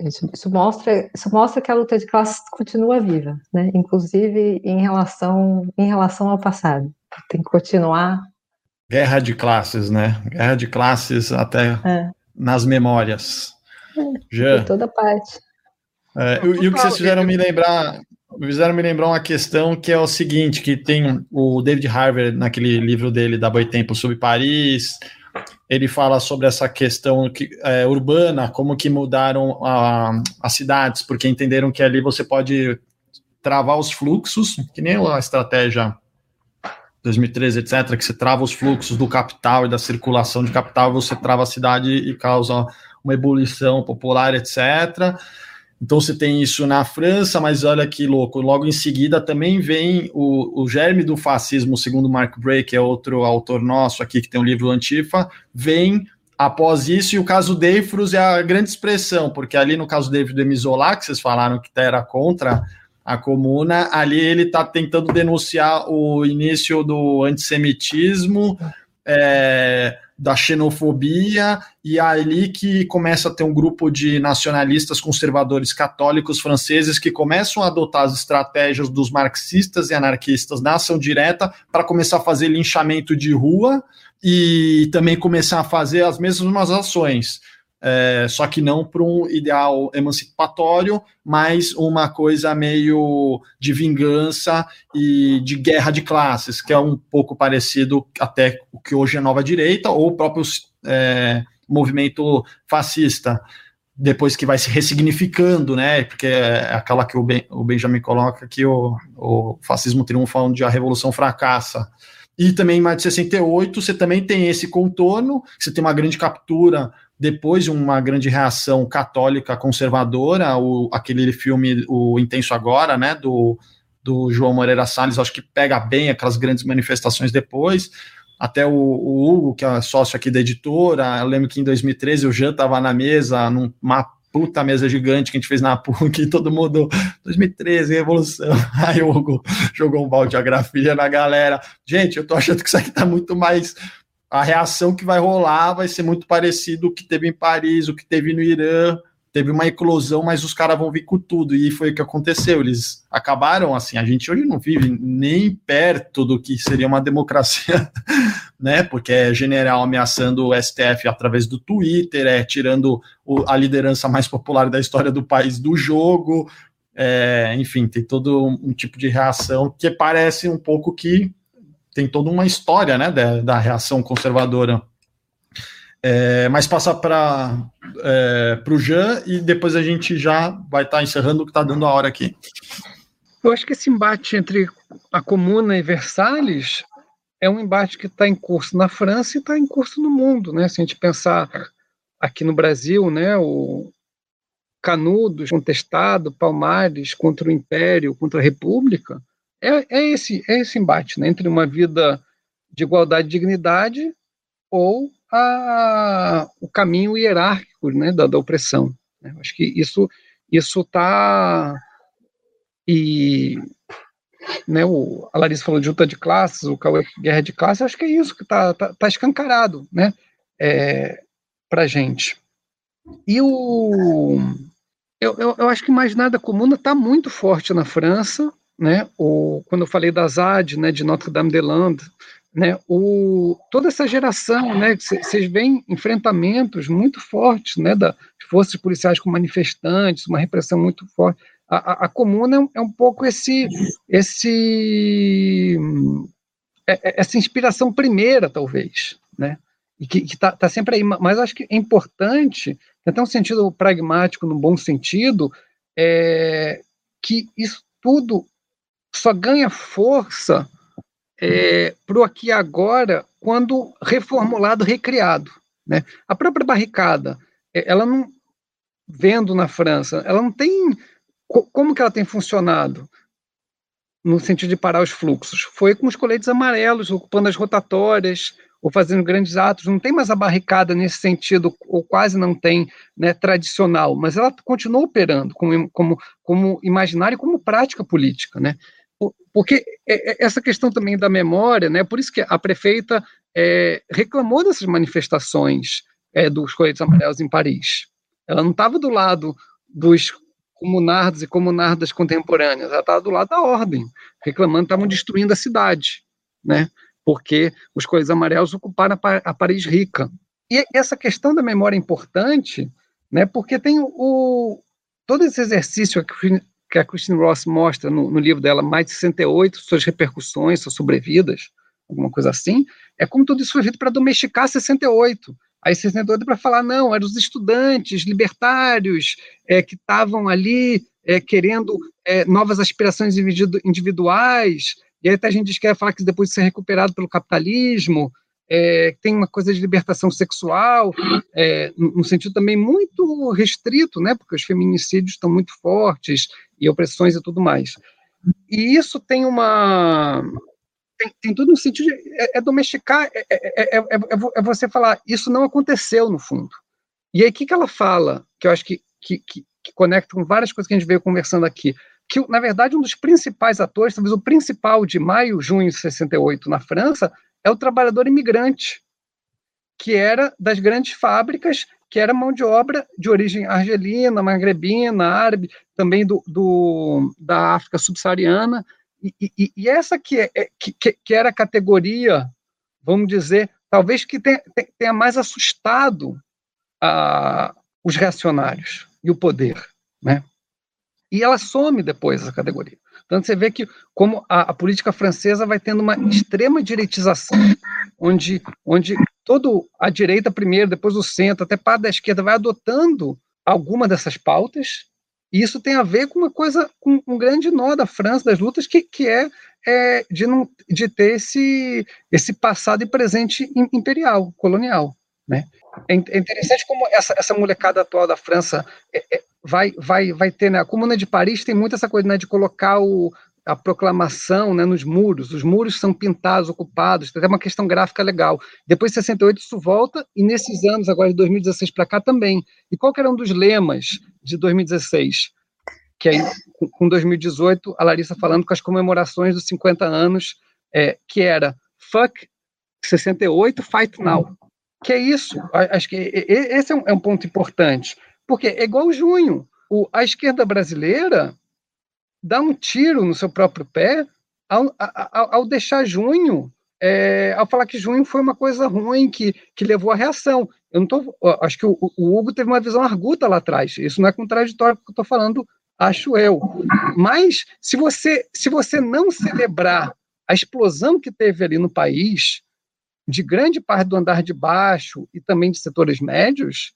Isso, isso, mostra, isso mostra que a luta de classes continua viva, né? inclusive em relação, em relação ao passado. Tem que continuar. Guerra de classes, né? Guerra de classes até é. nas memórias. É, Já. De toda parte. É, e, e o que vocês fizeram me lembrar fizeram me lembrar uma questão que é o seguinte, que tem o David Harvey naquele livro dele da Boitempo sobre Paris, ele fala sobre essa questão que, é, urbana, como que mudaram as cidades, porque entenderam que ali você pode travar os fluxos, que nem a estratégia 2013, etc., que você trava os fluxos do capital e da circulação de capital, você trava a cidade e causa uma ebulição popular, etc., então você tem isso na França, mas olha que louco, logo em seguida também vem o, o germe do fascismo, segundo Mark Bray, que é outro autor nosso aqui que tem um livro Antifa, vem após isso, e o caso Deifrus é a grande expressão, porque ali no caso David Demisola, que vocês falaram que era contra a comuna, ali ele está tentando denunciar o início do antissemitismo, é, da xenofobia, e é ali que começa a ter um grupo de nacionalistas conservadores católicos franceses que começam a adotar as estratégias dos marxistas e anarquistas na ação direta para começar a fazer linchamento de rua e também começar a fazer as mesmas ações é, só que não para um ideal emancipatório, mas uma coisa meio de vingança e de guerra de classes, que é um pouco parecido até o que hoje é nova direita ou o próprio é, movimento fascista depois que vai se ressignificando, né? Porque é aquela que o, ben, o Benjamin coloca que o, o fascismo triunfa onde a revolução fracassa. E também em maio de 68 você também tem esse contorno, você tem uma grande captura depois de uma grande reação católica conservadora, o, aquele filme O Intenso Agora, né, do, do João Moreira Salles, acho que pega bem aquelas grandes manifestações depois, até o, o, Hugo, que é sócio aqui da editora, eu lembro que em 2013 o Jean estava na mesa, numa puta mesa gigante que a gente fez na PUC, e todo mundo, 2013, revolução, aí o Hugo jogou um balde de grafia na galera, gente, eu tô achando que isso aqui tá muito mais a reação que vai rolar vai ser muito parecido o que teve em Paris, o que teve no Irã. Teve uma eclosão, mas os caras vão vir com tudo. E foi o que aconteceu. Eles acabaram assim. A gente hoje não vive nem perto do que seria uma democracia, né? Porque é general ameaçando o STF através do Twitter, é tirando o, a liderança mais popular da história do país do jogo. É, enfim, tem todo um, um tipo de reação que parece um pouco que tem toda uma história né, da, da reação conservadora. É, mas passa para é, o Jean e depois a gente já vai estar tá encerrando o que está dando a hora aqui. Eu acho que esse embate entre a Comuna e Versalhes é um embate que está em curso na França e está em curso no mundo. Né? Se a gente pensar aqui no Brasil, né, o Canudos contestado, Palmares contra o Império, contra a República, é, é, esse, é esse embate né, entre uma vida de igualdade e dignidade ou a, o caminho hierárquico né, da, da opressão. Né? Acho que isso isso está e né, o, a Larissa falou de luta de classes, o Cauê guerra de classes, acho que é isso que está tá, tá escancarado né, é, para gente. E o eu, eu, eu, acho que mais nada comum está muito forte na França, né, o, quando eu falei da ZAD, né, de Notre-Dame-des-Landes, né, o, toda essa geração, né, vocês veem enfrentamentos muito fortes, né, das forças policiais com manifestantes, uma repressão muito forte. A, a, a comuna é, é um pouco esse, esse, é, é, essa inspiração primeira, talvez, né, e que está tá sempre aí. Mas acho que é importante, até um sentido pragmático, no bom sentido, é, que isso tudo só ganha força é, para o aqui e agora quando reformulado, recriado. Né? A própria barricada, é, ela não, vendo na França, ela não tem, como que ela tem funcionado? No sentido de parar os fluxos. Foi com os coletes amarelos, ocupando as rotatórias, ou fazendo grandes atos, não tem mais a barricada nesse sentido, ou quase não tem, né, tradicional, mas ela continua operando como, como, como imaginário e como prática política, né? Porque é, é, essa questão também da memória, né, por isso que a prefeita é, reclamou dessas manifestações é, dos coletes amarelos em Paris. Ela não estava do lado dos comunardos e comunardas contemporâneas, ela estava do lado da ordem, reclamando que estavam destruindo a cidade, né, porque os coletes amarelos ocuparam a Paris rica. E essa questão da memória é importante, né, porque tem o, todo esse exercício que a Christine Ross mostra no, no, livro dela, Mais de 68, suas repercussões, suas sobrevidas, alguma coisa assim, é como tudo isso foi feito para domesticar 68. Aí 68 para falar, não, eram os estudantes libertários é, que estavam ali é, querendo é, novas aspirações individuais, e aí até a gente quer falar que depois de ser recuperado pelo capitalismo, é, tem uma coisa de libertação sexual, é, no sentido também muito restrito, né, porque os feminicídios estão muito fortes, e opressões e tudo mais. E isso tem uma. Tem, tem tudo no sentido de. É, é domesticar, é, é, é, você falar, isso não aconteceu no fundo. E aí, o que, que ela fala, que eu acho que, que, que, que conecta com várias coisas que a gente veio conversando aqui? que, na verdade, um dos principais atores, talvez o principal de maio, junho de 68 na França, é o trabalhador imigrante, que era das grandes fábricas, que era mão de obra de origem argelina, magrebina, árabe, também do, do da África subsaariana, e, e, e, essa que, é, é que, que, era a categoria, vamos dizer, talvez que tenha, tenha mais assustado a, os reacionários e o poder, né? E ela some depois essa categoria. Então você vê que como a, a, política francesa vai tendo uma extrema direitização, onde, onde toda a direita primeiro, depois o centro, até parte da esquerda vai adotando alguma dessas pautas, e isso tem a ver com uma coisa, com um grande nó da França, das lutas, que, que é, é de, não, de ter esse, esse passado e presente imperial, colonial. Né? É, é interessante como essa, essa molecada atual da França é, é, vai, vai, vai ter, né? A Comuna de Paris tem muito essa coisa né, de colocar o, a proclamação né, nos muros. Os muros são pintados, ocupados, tem até uma questão gráfica legal. Depois de 68 isso volta, e nesses anos, agora de 2016 para cá também. E qual que era um dos lemas de 2016? Que aí, com 2018, a Larissa falando com as comemorações dos 50 anos, é, que era Fuck 68, Fight Now. Que é isso. Acho que esse é um, é um ponto importante. Porque é igual junho. O, a esquerda brasileira dá um tiro no seu próprio pé ao, ao, ao deixar junho, é, ao falar que junho foi uma coisa ruim que, que levou à reação. Eu não tô, acho que o, o Hugo teve uma visão arguta lá atrás. Isso não é contraditório que eu estou falando, acho eu. Mas se você se você não celebrar a explosão que teve ali no país, de grande parte do andar de baixo e também de setores médios,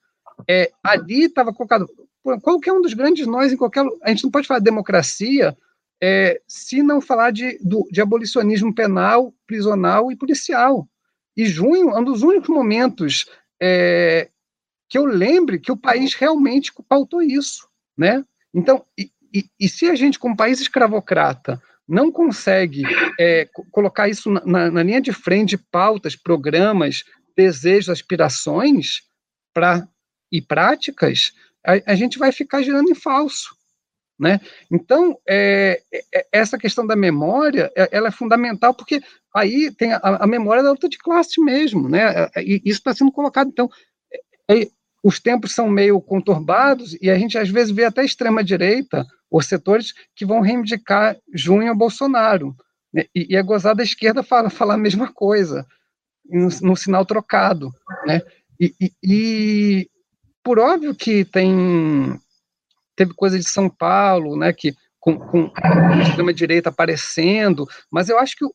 é, ali estava colocado qualquer um dos grandes nós em qualquer a gente não pode falar de democracia é, se não falar de, do, de abolicionismo penal, prisional e policial. E junho é um dos únicos momentos é, que eu lembre que o país realmente pautou isso, né? Então, e, e, e se a gente, como país escravocrata, não consegue é, colocar isso na, na, linha de frente de pautas, programas, desejos, aspirações para e práticas, a, a, gente vai ficar girando em falso. Né? Então, é, é, essa questão da memória, é, ela é fundamental, porque aí tem a, a, memória da luta de classe mesmo, né? e isso está sendo colocado. Então, é, os tempos são meio conturbados, e a gente às vezes vê até extrema-direita, os setores que vão reivindicar junho a Bolsonaro. Né? E, e a gozada esquerda fala, fala a mesma coisa, no, sinal trocado. Né? E, e, por óbvio que tem teve coisa de São Paulo, né, que com, com a extrema-direita aparecendo, mas eu acho que o,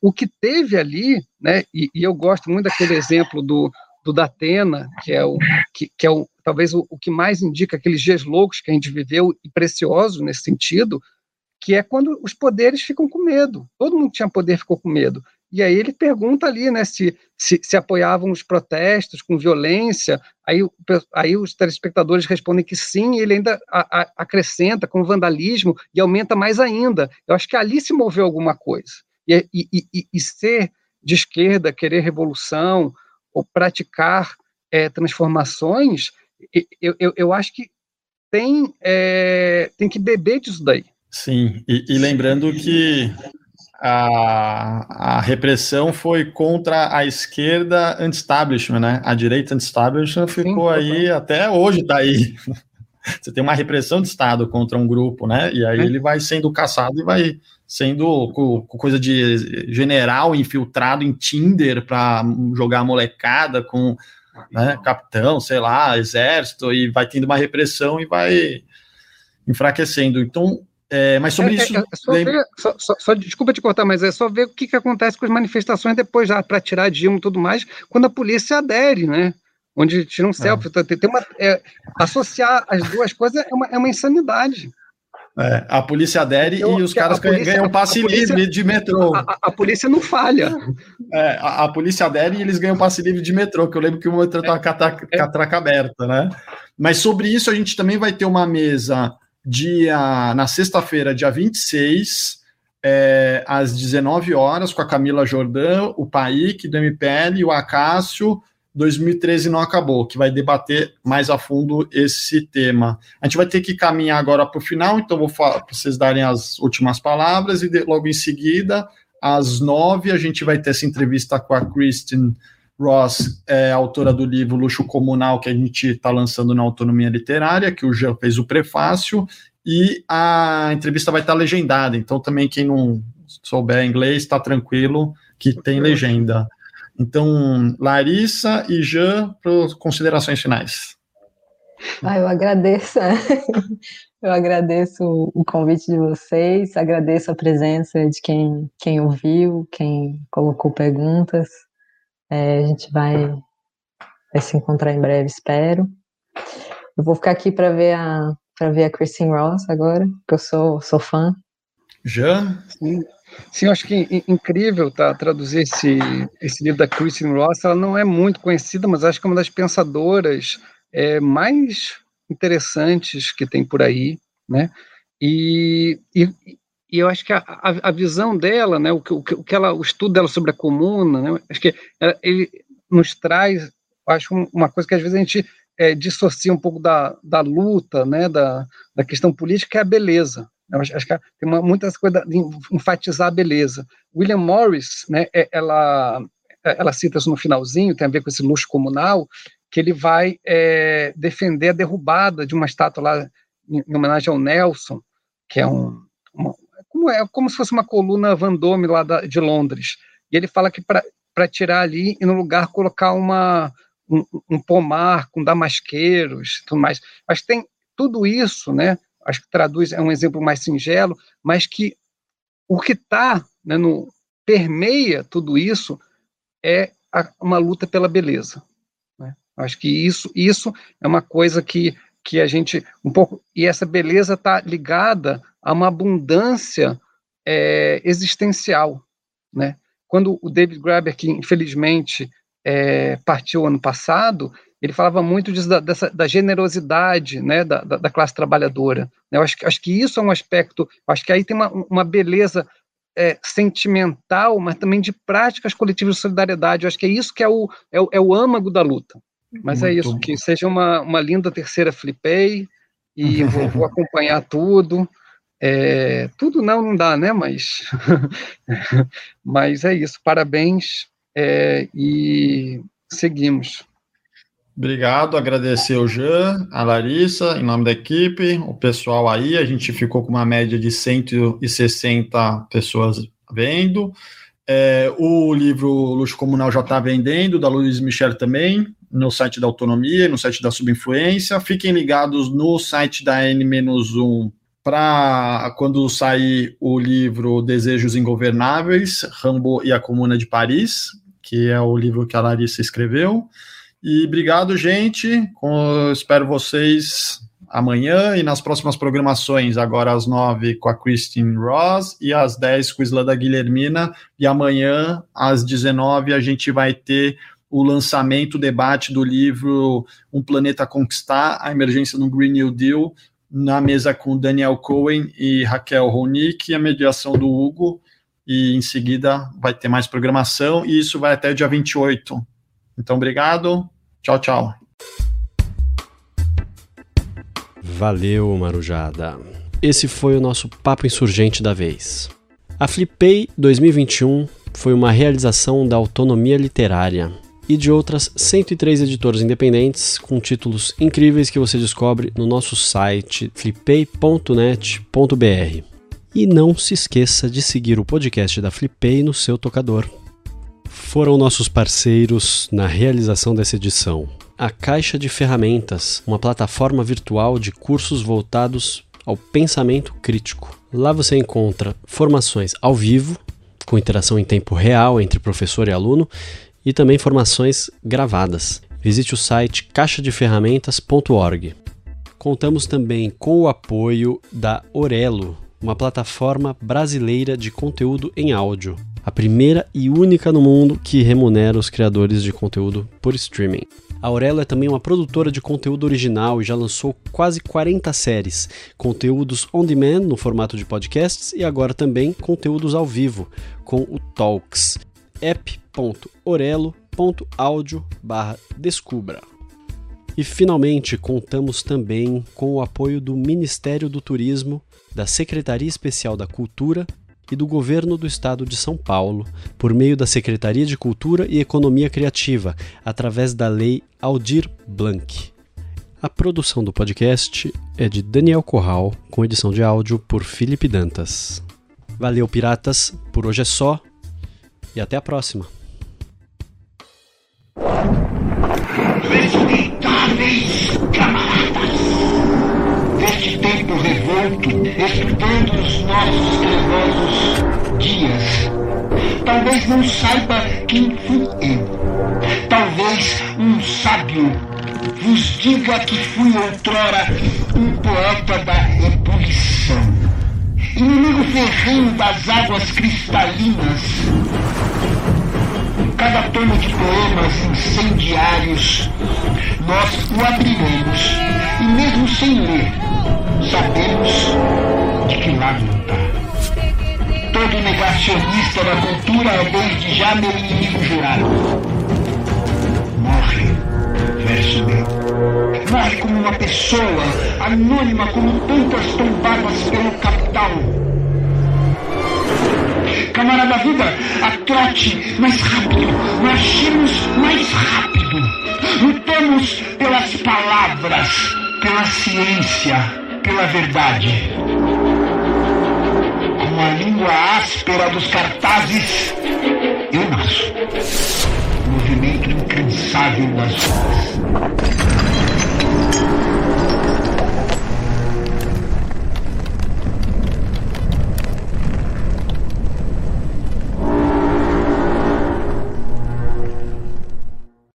o que teve ali, né, e, e eu gosto muito daquele exemplo do, do Datena, que é o que, que é o, talvez o, o, que mais indica aqueles dias loucos que a gente viveu e precioso nesse sentido, que é quando os poderes ficam com medo. Todo mundo tinha poder ficou com medo. E aí ele pergunta ali, né, se, se, se apoiavam os protestos com violência. Aí, aí os telespectadores respondem que sim, e ele ainda a, a, acrescenta com vandalismo e aumenta mais ainda. Eu acho que ali se moveu alguma coisa. E, e, e, e ser de esquerda, querer revolução, ou praticar é, transformações, eu, eu, eu, acho que tem, é, tem que beber disso daí. Sim, e, e lembrando que a, a, repressão foi contra a esquerda anti-establishment, né? A direita anti-establishment ficou Sim, aí, até hoje está aí. Você tem uma repressão de Estado contra um grupo, né? E aí é. ele vai sendo caçado e vai sendo com coisa de general infiltrado em Tinder para jogar molecada com né, capitão, sei lá, exército, e vai tendo uma repressão e vai enfraquecendo. Então, é, mas sobre é, isso. É, é só, ver, só, só, só, desculpa te cortar, mas é só ver o que, que acontece com as manifestações depois, já para tirar Dilma e tudo mais, quando a polícia adere, né? Onde tira um é. selfie. Tem, tem uma, é, associar as duas coisas é uma, é uma insanidade. É, a polícia adere então, e os caras polícia, ganham passe polícia, livre de metrô. A, a, a polícia não falha. É, a, a, polícia adere e eles ganham passe livre de metrô, que eu lembro que o metrô estava é, com, é. a traca aberta, né? Mas sobre isso a gente também vai ter uma mesa dia na sexta-feira, dia 26, é, às 19 horas, com a Camila Jordão, o Paik do MPL, o Acácio 2013 não acabou, que vai debater mais a fundo esse tema. A gente vai ter que caminhar agora para o final, então vou para vocês darem as últimas palavras e de, logo em seguida, às nove, a gente vai ter essa entrevista com a Kristen Ross, é, autora do livro Luxo Comunal, que a gente está lançando na Autonomia Literária, que o Jean fez o prefácio, e a entrevista vai estar tá legendada, então também quem não souber inglês, está tranquilo, que tem legenda. Então, Larissa e Jean, para considerações finais. Ah, eu agradeço, eu agradeço o convite de vocês, agradeço a presença de quem, quem ouviu, quem colocou perguntas. É, a gente vai, vai se encontrar em breve, espero. Eu vou ficar aqui para ver a para ver a Christine Ross agora, que eu sou, sou fã. Já? Sim. Sim, eu acho que incrível tá, traduzir esse, esse livro da Kristen Ross. Ela não é muito conhecida, mas acho que é uma das pensadoras é, mais interessantes que tem por aí, né? E, e, e eu acho que a, a, a, visão dela, né, o que, o que ela, o estudo dela sobre a comuna, né, acho que ela, ele nos traz, acho uma coisa que às vezes a gente é, dissocia um pouco da, da luta, né, da, da questão política, que é a beleza. Eu acho, acho que tem uma, muitas coisas de enfatizar a beleza. William Morris, né, é, ela, ela cita isso no finalzinho, tem a ver com esse luxo comunal, que ele vai é, defender a derrubada de uma estátua lá em, em homenagem ao Nelson, que é um, uma, é como se fosse uma coluna Vendôme lá da, de Londres. E ele fala que para tirar ali e no lugar colocar uma um, um pomar com damasqueiros, tudo mais. Mas tem tudo isso, né? acho que traduz, é um exemplo mais singelo, mas que o que está, né, no, permeia tudo isso é a, uma luta pela beleza. Né? Acho que isso, isso é uma coisa que, que a gente, um pouco, e essa beleza está ligada a uma abundância é, existencial. Né? Quando o David Graeber, que infelizmente é, partiu ano passado, ele falava muito disso, da, dessa, da generosidade né, da, da, da classe trabalhadora. Né? Eu acho, acho que isso é um aspecto, acho que aí tem uma, uma beleza é, sentimental, mas também de práticas coletivas de solidariedade. Eu acho que é isso que é o, é o, é o âmago da luta. Mas é muito é isso, bom. que seja uma, uma linda terceira flipei, e vou, vou acompanhar tudo. É, tudo não, não dá, né? Mas, mas é isso. Parabéns é, e seguimos. Obrigado, agradecer o Jean, a Larissa, em nome da equipe, o pessoal aí, a gente ficou com uma média de 160 pessoas vendo. É, o livro Luxo Comunal já está vendendo, da Luiz Michel também, no site da Autonomia, no site da Subinfluência. Fiquem ligados no site da N-1 para quando sair o livro Desejos Ingovernáveis, Rambo e a Comuna de Paris, que é o livro que a Larissa escreveu. E obrigado, gente. Com, espero vocês amanhã e nas próximas programações, agora às nove com a Christine Ross e às dez com a Islanda Guilhermina. E amanhã, às dezenove, a gente vai ter o lançamento, o debate do livro Um Planeta Conquistar, a emergência no Green New Deal, na mesa com Daniel Cohen e Raquel Ronick, e a mediação do Hugo. E em seguida vai ter mais programação, e isso vai até o dia 28. Então, obrigado. Tchau, tchau. Valeu, Marujada. Esse foi o nosso Papo Insurgente da vez. A Flipei 2021 foi uma realização da autonomia literária e de outras 103 editoras independentes com títulos incríveis que você descobre no nosso site flipei.net.br. E não se esqueça de seguir o podcast da Flipei no seu tocador foram nossos parceiros na realização dessa edição. A Caixa de Ferramentas, uma plataforma virtual de cursos voltados ao pensamento crítico. Lá você encontra formações ao vivo, com interação em tempo real entre professor e aluno, e também formações gravadas. Visite o site caixadeferramentas.org. Contamos também com o apoio da Orelo, uma plataforma brasileira de conteúdo em áudio a primeira e única no mundo que remunera os criadores de conteúdo por streaming. A Aurelo é também uma produtora de conteúdo original e já lançou quase 40 séries, conteúdos on demand no formato de podcasts e agora também conteúdos ao vivo com o Talks. app.orelo.com descubra. E finalmente contamos também com o apoio do Ministério do Turismo, da Secretaria Especial da Cultura e do Governo do Estado de São Paulo, por meio da Secretaria de Cultura e Economia Criativa, através da Lei Aldir Blanc. A produção do podcast é de Daniel Corral, com edição de áudio por Felipe Dantas. Valeu, piratas, por hoje é só e até a próxima. Respeitáveis camaradas, neste tempo revolto, estudando os nossos trevosos dias, talvez não saiba quem fui eu, talvez um sábio vos diga que fui outrora um poeta da ebulição, inimigo ferrenho das águas cristalinas cada tomo de poemas incendiários, nós o abriremos e mesmo sem ler, sabemos de que lado lutar. Todo negacionista da cultura é desde já meu inimigo jurado. Morre, verso meu. Morre como uma pessoa, anônima como tantas tombadas pelo capital Camarada vida, trote mais rápido, marchemos mais rápido. Lutamos pelas palavras, pela ciência, pela verdade. Com a língua áspera dos cartazes, eu nasço. Movimento incansável das ruas.